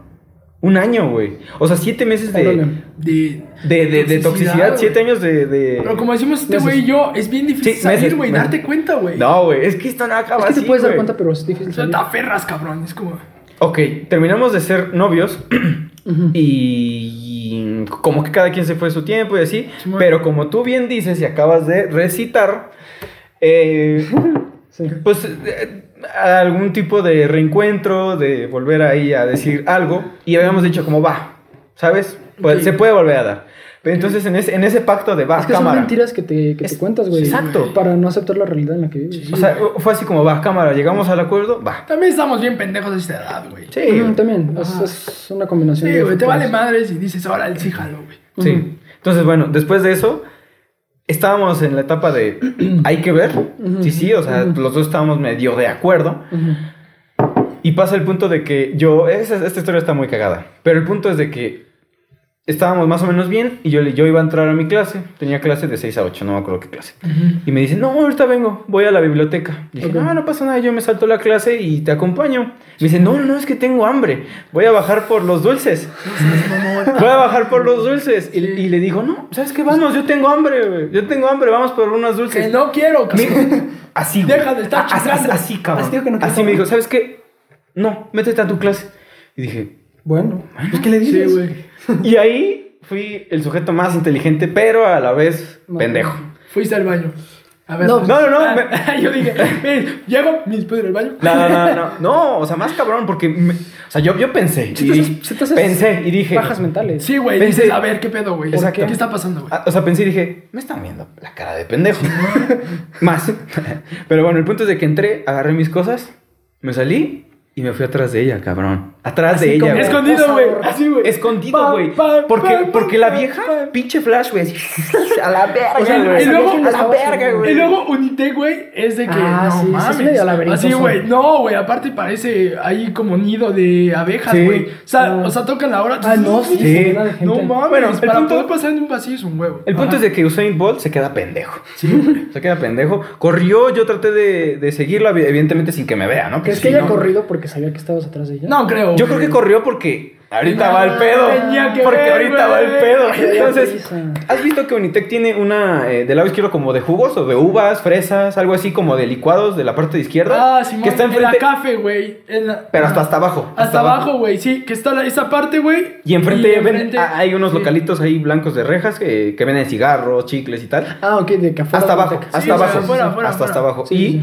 Un año, güey. O sea, siete meses de,
Órale.
De,
de, de, de toxicidad, siete años de... de-
Pero como decimos este güey y yo, es bien difícil
Sí,
salir, güey, darte cuenta, güey.
No, güey, es que esto no acaba
Es que te puedes dar cuenta, pero es difícil
O sea,
salir.
te aferras, cabrón. Es como.
Ok, terminamos de ser novios [CLEARS THROAT] Y como que cada quien se fue su tiempo y así,
Sí,
pero como tú bien dices y acabas de recitar, eh, [LAUGHS]
Sí.
pues eh, algún tipo de reencuentro, de volver ahí a decir algo y habíamos dicho como va, ¿sabes? Pues. Se puede volver a dar. Pero entonces en ese, en ese pacto de va,
Es que
cámara.
son mentiras que te, que
Es-
te cuentas, güey.
exacto.
Para no aceptar la realidad en la que vives.
O sea, fue así como va, cámara, llegamos al acuerdo, va.
También estamos bien pendejos de esta edad, güey.
Sí,
también. Es, una combinación
Sí,
de.
güey, te vale madres y dices, ahora sí jalo, güey.
Sí. Entonces, bueno, después de eso, estábamos en la etapa de hay que ver. Sí, sí, o sea, los dos estábamos medio de acuerdo. Y pasa el punto de que yo, esa- esta historia está muy cagada, pero el punto es de que estábamos más o menos bien y yo, yo iba a entrar a mi clase, tenía clase de 6 a 8, no me acuerdo qué clase. Y me dice, no, ahorita vengo, voy a la biblioteca. Y dije,
Ok.
no, no pasa nada, yo me salto la clase y te acompaño. Me dice, no, no, es que tengo hambre, voy a bajar por los dulces. Voy a bajar por los dulces. Y, y le digo, no, ¿sabes qué? Vamos, yo tengo hambre. Yo tengo hambre, vamos por unos dulces.
Que no quiero, cabrón.
Así, güey.
Deja de estar
Así, así, cabrón.
Así que no
así me dijo, ¿sabes qué? No, métete a tu clase. Y dije,
Bueno.
pues, ¿qué le
Sí,
dices?
güey.
Y ahí fui el sujeto más inteligente, pero a la vez
No.
pendejo.
Fuiste al baño. A ver.
No,
pues.
no, no, no,
Ah, [LAUGHS] yo dije, "Ven, llego, me después del baño.
No, no, no, no, [LAUGHS] no, o sea, más cabrón, porque, me- o sea, yo, yo pensé,
Sí
y
haces
pensé y dije,
Bajas mentales.
Sí, güey,
Pensé-
dices, a ver, ¿qué pedo, güey? ¿Qué está pasando, güey?
Ah, O sea, pensé y dije, me están viendo la cara de pendejo. [LAUGHS] Más. Pero bueno, el punto es de que entré, agarré mis cosas, me salí y me fui atrás de ella, cabrón. Atrás
Así
de ella, güey.
Escondido, güey. Así, güey.
Escondido, güey. Porque, porque la vieja,
pam.
pinche flash, güey. [LAUGHS] A la verga,
O sea,
güey.
y luego-
a la verga, güey.
Y luego Unite, güey, es de que
Ah,
no
sí, sí, es
mames.
laberintoso.
Así, güey. No, güey, aparte parece ahí como nido de abejas,
Sí.
güey. O sea, o sea, tocan la hora.
Ah, no, sí.
Sí.
No mames,
Bueno, el
para
punto-
poder pasar en un vacío es un huevo.
El punto es de que Usain Bolt se queda pendejo. [LAUGHS] Se queda pendejo. Corrió, yo traté de, de seguirlo, evidentemente sin que me vea, ¿no?
¿Crees
Porque
que haya corrido porque porque sabía que estabas atrás de ella.
No creo.
Yo creo que corrió porque ahorita
No,
va el pedo.
tenía que
porque
ver,
ahorita va el pedo. Entonces. ¿has visto que Unitec tiene una eh, del lado izquierdo como de jugos o de uvas, fresas, algo así como de licuados de la parte de izquierda?
Ah, Simón,
que está
en la
enfrente.
café, güey. en la-
Pero hasta, hasta abajo.
Hasta abajo, güey, sí, que está la- esa parte, güey.
Y enfrente,
enfrente-
ah, hay unos
sí.
localitos ahí blancos de rejas que, que venden cigarros, chicles y tal.
Ah, ok, de que afuera
Hasta abajo, hasta
Sí,
abajo. hasta, abajo.
Sí,
y
sí.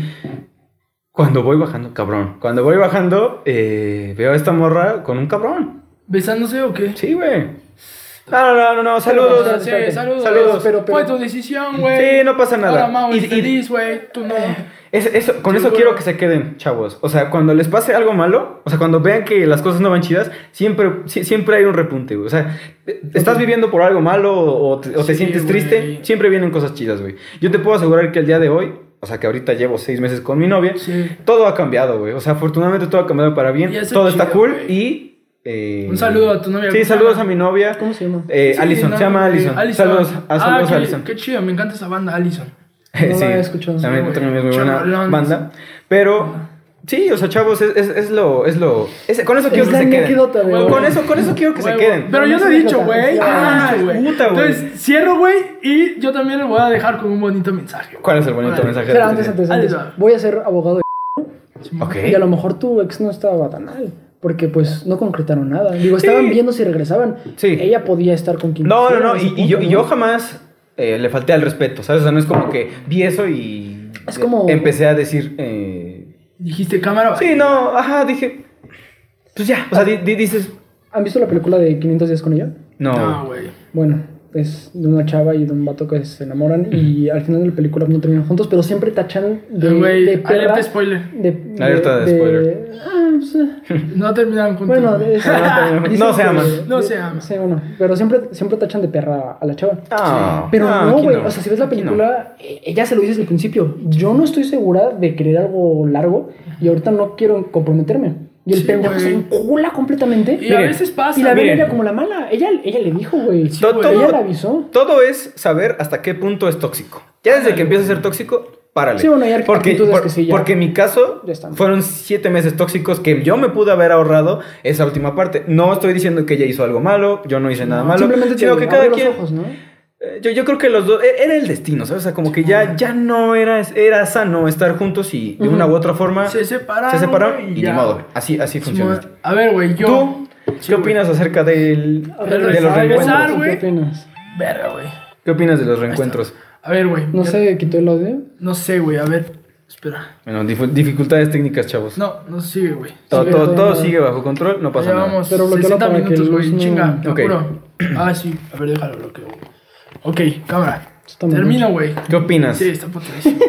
Cuando voy bajando, cabrón. Cuando voy bajando, eh, veo a esta morra con un cabrón.
¿Besándose o qué?
Sí, güey. No, no, no, no, saludos.
Sí, saludos.
Saludos.
Pero, pero-
Fue tu decisión, güey.
Sí, no pasa nada.
Ahora Mau es feliz, güey. Tú no.
Es- eso- con
Sí,
eso quiero que se queden, chavos. O sea, cuando les pase algo malo, o sea, cuando vean que las cosas no van chidas, siempre, si- siempre hay un repunte, güey. O sea, eh, estás viviendo por algo malo o te, o te
Sí,
sientes triste, siempre vienen cosas chidas, güey. Yo te puedo asegurar que el día de hoy, o sea, que ahorita llevo seis meses con mi novia,
Sí.
todo ha cambiado, güey. O sea, afortunadamente todo ha cambiado para bien. Todo
es
está cool y... eh,
Un saludo a tu novia.
Sí,
¿cómo se
saludos
llama?
a mi novia.
¿Cómo se llama?
Eh,
Sí,
Alison,
no,
se llama Alison. Saludos, a,
Ah,
saludos
qué,
a Alison.
Qué chido, me encanta esa banda, Alison. [LAUGHS]
No la
sí,
he escuchado.
También,
Sí,
también es muy buena banda. Pero, sí, o sea, chavos, es, es, es lo. Es lo es- con eso quiero
Es
que se queden.
anécdota, güey.
Huevo.
Con eso, con eso quiero que se queden.
Pero yo
No
te he dicho, güey. Ah, güey.
puta, güey.
Entonces, cierro, güey. Y yo también le voy a dejar con un bonito mensaje. güey.
¿Cuál es el bonito
Vale.
mensaje?
Espera, antes, antes, antes. Voy a ser abogado de
Ok.
Y a lo mejor tu ex no estaba tan mal. Porque pues no concretaron nada. Digo, estaban
Sí.
viendo si regresaban.
Sí.
Ella podía estar con quien
No, no,
quisiera
no. Y, y yo, y yo jamás eh, le falté al respeto, ¿sabes? O sea, no es como que vi eso y.
Es como-
Empecé a decir. eh,
Dijiste cámara.
sí, no, ajá, dije. Pues ya. O sea, di- di- dices.
¿Han visto la película de 500 días con ella?
No.
No, güey.
Bueno, es de una chava y de un vato que se enamoran y al final de la película no terminan juntos, pero siempre tachan de,
Güey,
de perra.
alerta spoiler.
De,
Alerta de spoiler.
Ah, pues, [LAUGHS] eh,
No terminaron juntos.
bueno, [LAUGHS] de-
no se aman.
No
de-
se aman.
Sí, bueno, pero siempre, siempre tachan de perra a la chava.
Ah,
Pero
ah,
no, güey. O sea, si ves la
aquí no.
película, eh, ella se lo dice desde el principio. Yo no estoy segura de querer algo largo y ahorita no quiero comprometerme. Y el
Sí,
pendejo se encula completamente.
Y a veces pasa.
Y la ve
miren.
ella como la mala. Ella, ella le dijo, güey.
Sí,
todo,
Ella la avisó.
todo es saber hasta qué punto es tóxico. Ya desde que empieza a ser tóxico, párale.
Sí, bueno, hay
porque, por-
que sí ya-
porque en mi caso fueron siete meses tóxicos que yo me pude haber ahorrado esa última parte. No estoy diciendo que ella hizo algo malo, yo no hice nada malo,
Simplemente
sino
te
que cada quien...
los ojos, ¿no?
Eh, Yo, yo creo que los dos, e- era el destino, ¿sabes? O sea, como que ya, ya no era, era sano estar juntos y de una u otra forma
Se separaron.
se separaron y, ni
ya,
modo. Así, así funciona.
A ver, güey, yo.
¿Tú
Sí,
qué opinas acerca del, de los
regresar,
reencuentros?
¿Qué opinas?
Verga, güey.
¿Qué opinas de los reencuentros?
A ver, güey.
¿No
ya-
se quitó el audio?
No sé, güey. A ver. Espera.
Bueno, dif- dificultades técnicas, chavos.
No, no sigue, güey.
todo,
sigue
todo,
todo
sigue bajo control, no pasa
Ya
nada.
vamos.
Pero bloquealo
60
para que
minutos,
el
güey.
no-
Chinga, te
Ok.
apuro. Ah, sí. A ver, déjalo bloqueo. güey. Ok, cámara. Termino, güey.
¿Qué opinas?
Sí, está potrísimo. [LAUGHS]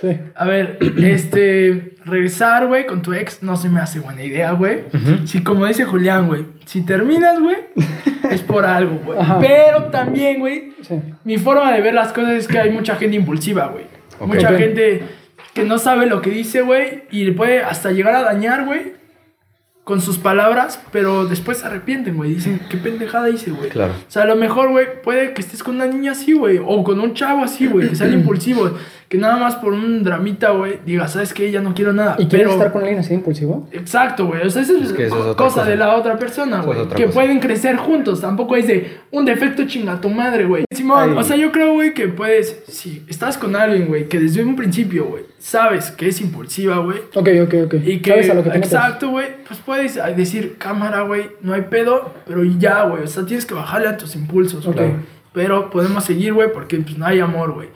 Sí.
A ver, [CLEARS THROAT] este. Regresar, güey, con tu ex no se me hace buena idea, güey. Si, como dice Julián, güey, si terminas, güey, [LAUGHS] es por algo, güey. Pero también, güey,
Sí.
mi forma de ver las cosas es que hay mucha gente impulsiva, güey. Mucha gente que no sabe lo que dice, güey, y le puede hasta llegar a dañar, güey, con sus palabras, pero después se arrepienten, güey. Dicen, qué pendejada hice, güey.
Claro.
O sea, a lo mejor, güey, puede que estés con una niña así, güey, o con un chavo así, güey, que sean [CLEARS THROAT] impulsivos, que nada más por un dramita, güey, diga, ¿sabes qué? Ya no quiero nada.
¿Y quieres
pero...
estar con alguien así impulsivo?
Exacto, güey. O sea, eso es,
que eso es otra
cosa,
cosa.
de la otra persona,
es
güey. Que
cosa.
pueden crecer juntos. Tampoco es de un defecto chinga tu madre, güey. Simón,
Ay.
o sea, yo creo, güey, que puedes. Si estás con alguien, güey, que desde un principio, güey, sabes que es impulsiva, güey.
Ok, ok, ok.
Y que,
¿Sabes a lo que te
exacto, güey, pues puedes decir, cámara, güey, no hay pedo, pero ya, güey, o sea, tienes que bajarle a tus impulsos, güey.
Ok.
Pero podemos seguir, güey, porque pues no hay amor, güey.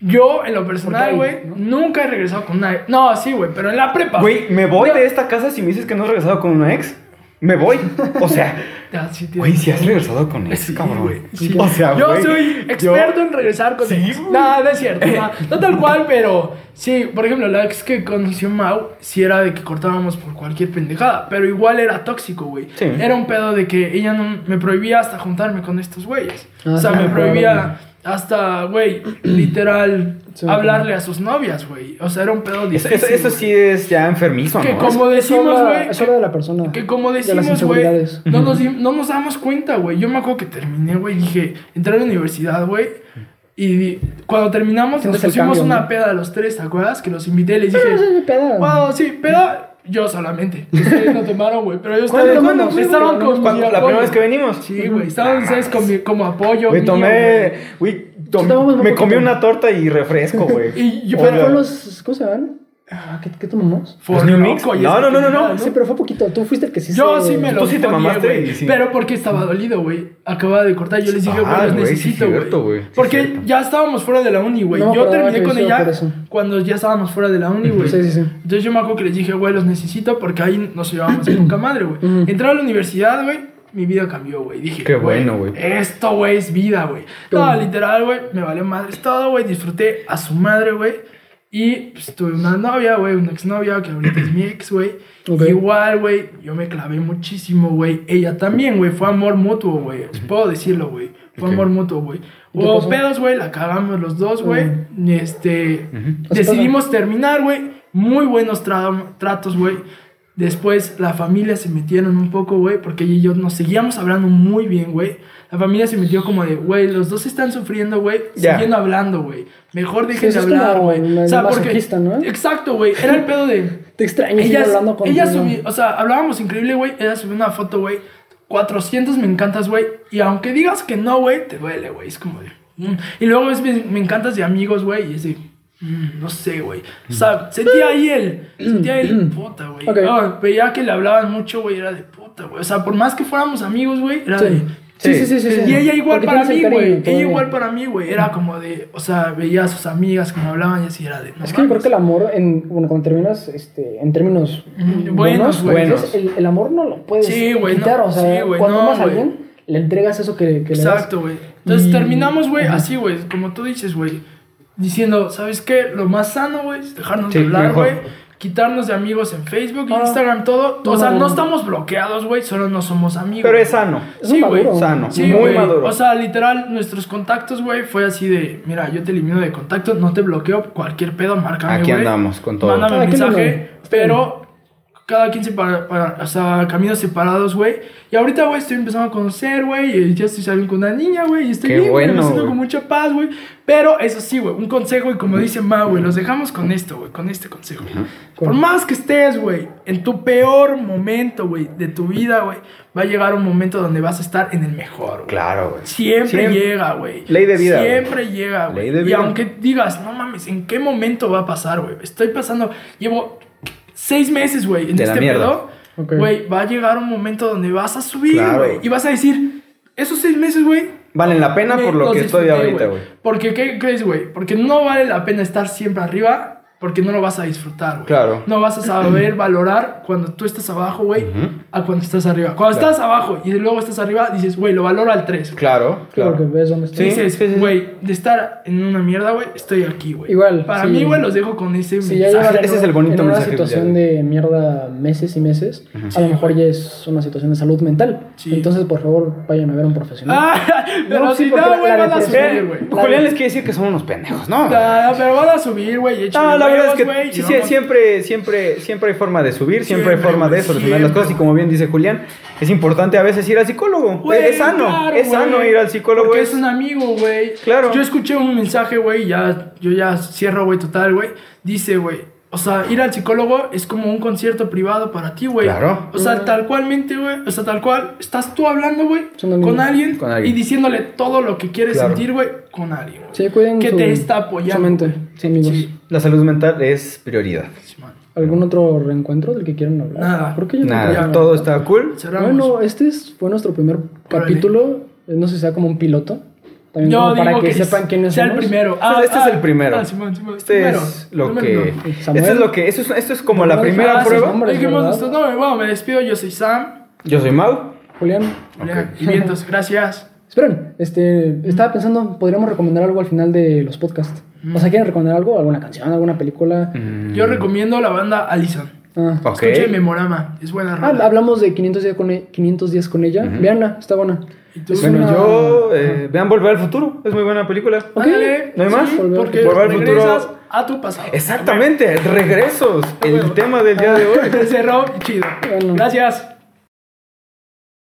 Yo, en lo personal, güey,
¿no?
nunca he regresado con nadie. No, sí, güey, pero en la prepa.
Güey, me voy
No.
de esta casa si me dices que no has regresado con una ex. Me voy. O sea, [LAUGHS] güey, si has regresado con ex,
Sí,
cabrón.
güey, sí.
O sea,
yo soy experto en regresar con
Sí,
ex.
güey.
No, no es cierto. No, no tal [LAUGHS] cual, pero sí, por ejemplo, la ex que conoció Mau, sí era de que cortábamos por cualquier pendejada, pero igual era tóxico, güey.
Sí.
Era un pedo de que ella no me prohibía hasta juntarme con estos güeyes. O sea, me prohibía hasta, güey, [CLEARS THROAT] literal,
Sí,
hablarle a sus novias, güey. O sea, era un pedo
Eso,
difícil.
eso- eso
güey.
sí es ya enfermizo,
Que
¿no?
como decimos, güey.
Es obra de la persona.
Que como decimos, güey, no nos, no nos damos cuenta, güey. Yo me acuerdo que terminé, güey, dije, entré a la universidad, güey. Y di- cuando terminamos, nos pusimos
cambio,
una
¿no?
peda a los tres, ¿te acuerdas? Que los invité y les dije,
Ah,
wow, sí, peda. Yo solamente. Ustedes no tomaron, güey. Pero ellos
¿Cuándo,
estaban,
cuándo?
estaban con
¿La primera vez que venimos?
Sí, güey. Estaban ustedes con mi- como apoyo.
Güey, tomé. Güey, me comí una torta y refresco, güey. [LAUGHS]
Y yo, pero
¿Fueron los. ¿Cómo se llaman? Ah, ¿qué, qué tomamos?
Y
No, no, no, no, no.
Sí, pero fue poquito. Tú fuiste el que sí
Yo
se-
sí me
Tú
lo
sí te mamaste
güey.
y sí.
Pero porque estaba dolido, güey. Acababa de cortar. Yo les dije,
Ah,
güey, los
sí,
necesito, güey.
Sí,
porque
cierto.
ya estábamos fuera de la uni, güey.
No me
yo terminé con ella cuando ya estábamos fuera de la uni, güey.
Sí, sí, sí.
Entonces yo me acuerdo que les dije, güey, los necesito porque ahí nos llevábamos de poca madre, güey. Entré a la universidad, güey. Mi vida cambió, güey. Dije,
Qué bueno, güey.
Esto, güey, es vida, güey. No, literal, güey. Me valió madres todo, güey. Disfruté a su madre, güey. Y pues tuve una novia, güey, una exnovia que ahorita es mi ex, güey. Igual, güey, yo me clavé muchísimo, güey. Ella también, güey, fue amor mutuo, güey. Puedo decirlo, güey. Fue amor mutuo, güey.
¿Y qué
Hubo
pasó?
pedos, güey, la cagamos los dos, güey. Este. Decidimos terminar, güey. Muy buenos tra- tratos, güey. Después la familia se metieron un poco, güey, porque ella y yo nos seguíamos hablando muy bien, güey. La familia se metió como de, güey, los dos están sufriendo, güey,
Ya.
siguiendo hablando, güey. Mejor dejen
Sí,
de hablar, güey. O sea, porque. Exacto, güey. Era el pedo de [LAUGHS]
Te extraño
ella,
hablando con
ella subió, o sea, hablábamos increíble, güey. Ella subió una foto, güey. 400 me encantas, güey. Y aunque digas que no, güey, te duele, güey. Es como de. mm. Y luego es me, me encantas de amigos, güey. Y es de. mm, no sé, güey. O sea, sentía ahí el. Sentía el puta, güey.
Ok.
Ah, veía que le hablaban mucho, güey. Era de puta, güey. O sea, por más que fuéramos amigos, güey, era de.
Sí, sí, sí, sí. sí.
Y ella igual
Porque
para mí, güey. Ella igual para mí, güey. Era como de. O sea, veía a sus amigas como hablaban y así era de. no
Es que yo creo que el amor, en, bueno, cuando terminas este, en términos
Mm,
buenos,
buenos,
entonces el, el amor no lo puedes
Sí, güey, no.
quitar. O sea,
Sí, güey,
cuando
no,
amas a alguien, le entregas eso que, que le das.
Exacto, güey. Entonces
Y-
terminamos, güey, así, güey, como tú dices, güey. Diciendo, ¿sabes qué? Lo más sano, güey, es dejarnos hablar, güey. Quitarnos de amigos en Facebook,
Ah.
Instagram, todo. O sea,
no,
no
no.
estamos bloqueados, güey, solo no somos amigos.
Pero es sano.
Es
Sí, güey.
Sano.
Sí,
muy maduro.
O sea, literal, nuestros contactos, güey, fue así de, mira, yo te elimino de contacto, no te bloqueo, cualquier pedo, márcame,
Aquí andamos con todo.
Mándame un mensaje, pero cada quien separa, para, sea, caminos separados, güey. Y ahorita, güey, estoy empezando a conocer, güey, y ya estoy saliendo con una niña, güey, y estoy
Qué
bien, güey, me
bueno,
siento con mucha paz, güey. Pero eso sí, güey, un consejo, y como dice Ma, güey, los dejamos con esto, güey, con este consejo. Por más que estés, güey, en tu peor momento, güey, de tu vida, güey, va a llegar un momento donde vas a estar en el mejor, güey.
Claro, güey.
Siempre,
Siempre.
llega, güey.
Ley de vida,
Siempre llega, güey.
Ley de
Y
vida.
aunque digas, no mames, ¿en qué momento va a pasar, güey? Estoy pasando, llevo seis meses, güey, en
De
este pedo. Güey, va a llegar un momento donde vas a subir,
Claro.
güey. Y vas a decir, esos seis meses, güey.
Valen la pena
me
por lo que estoy ahorita, güey.
Porque, ¿qué crees, güey? Porque no vale la pena estar siempre arriba. Porque no lo vas a disfrutar, güey.
Claro.
No vas a saber valorar cuando tú estás abajo, güey,
Ujú.
a cuando estás arriba. Cuando
Claro.
estás abajo y luego estás arriba, dices, güey, lo valoro al 3.
Claro,
Claro,
claro.
que ves dónde estás.
Sí.
Dices,
sí, sí.
güey, de estar en una mierda, güey, estoy aquí, güey.
Igual,
Para
sí.
mí, güey, los dejo con ese
Si ya
mensaje.
llevan
ese es el bonito
en una
mensaje
situación
de
mierda meses y meses, a
Sí,
lo mejor ya es una situación de salud mental.
Sí.
Entonces, por favor, vayan a ver a un profesional.
Ah, [LAUGHS] pero
No, sí,
si
porque
no, güey, van a subir, güey.
Julián les quiere decir que son unos pendejos, ¿no?
Ah, pero van a subir, güey.
La verdad es que sí, siempre, siempre, siempre hay forma de subir, siempre, hay forma de solucionar las cosas y como bien dice Julián, es importante a veces ir al psicólogo. Es sano,
claro,
es sano ir al psicólogo.
Porque
es-
es un amigo, güey.
Claro.
Yo escuché un mensaje, güey, ya, yo ya cierro, güey, total, güey. Dice, güey, o sea, ir al psicólogo es como un concierto privado para ti, güey.
Claro.
O sea, tal cualmente, güey. O sea, tal cual, estás tú hablando, güey, con alguien,
Con alguien.
y diciéndole todo lo que quieres
Claro.
sentir, güey, con alguien. güey.
Sí, cuiden
Que
su-
te está apoyando.
su mente,
güey.
sí, amigos.
Sí.
La salud mental es prioridad.
Sí, man.
¿Algún otro reencuentro del que quieran hablar?
Nada.
¿Por qué yo no
Nada, todo está cool.
Cerramos.
Bueno, este es- fue nuestro primer capítulo. No sé si sea como un piloto. También
Yo
como para
digo
que,
que
sepan quiénes
sea el
somos.
primero.
Este es el primero.
Ah, Simón, Simón,
Este
primero.
es lo
Primero.
que.
Samuel.
Esto es lo que. Esto es, esto es como
No,
la
no,
primera
ah, sus
prueba.
nombres.
Bueno, me despido. Yo soy Sam.
Yo soy Mau.
Julián.
Julián, Y vientos, gracias.
Esperen, este, estaba pensando, podríamos recomendar algo al final de los podcasts. O sea, ¿quieren recomendar algo? ¿Alguna canción? ¿Alguna película?
Mm,
Yo recomiendo la banda Allison.
Ah.
Ok.
Escuche Memorama. Es buena
Ah, hablamos de 500 días con, e- 500 días con ella.
Ujú.
Veanla, está buena.
Bueno,
una-
yo. eh, vean Volver al futuro. Es muy buena película.
Ok.
Ándale,
¿No hay más?
sí, porque
Volver al futuro.
regresas a tu pasado.
Exactamente, regresos. El tema del día de hoy. [LAUGHS]
Se cerró chido.
Bueno.
Gracias.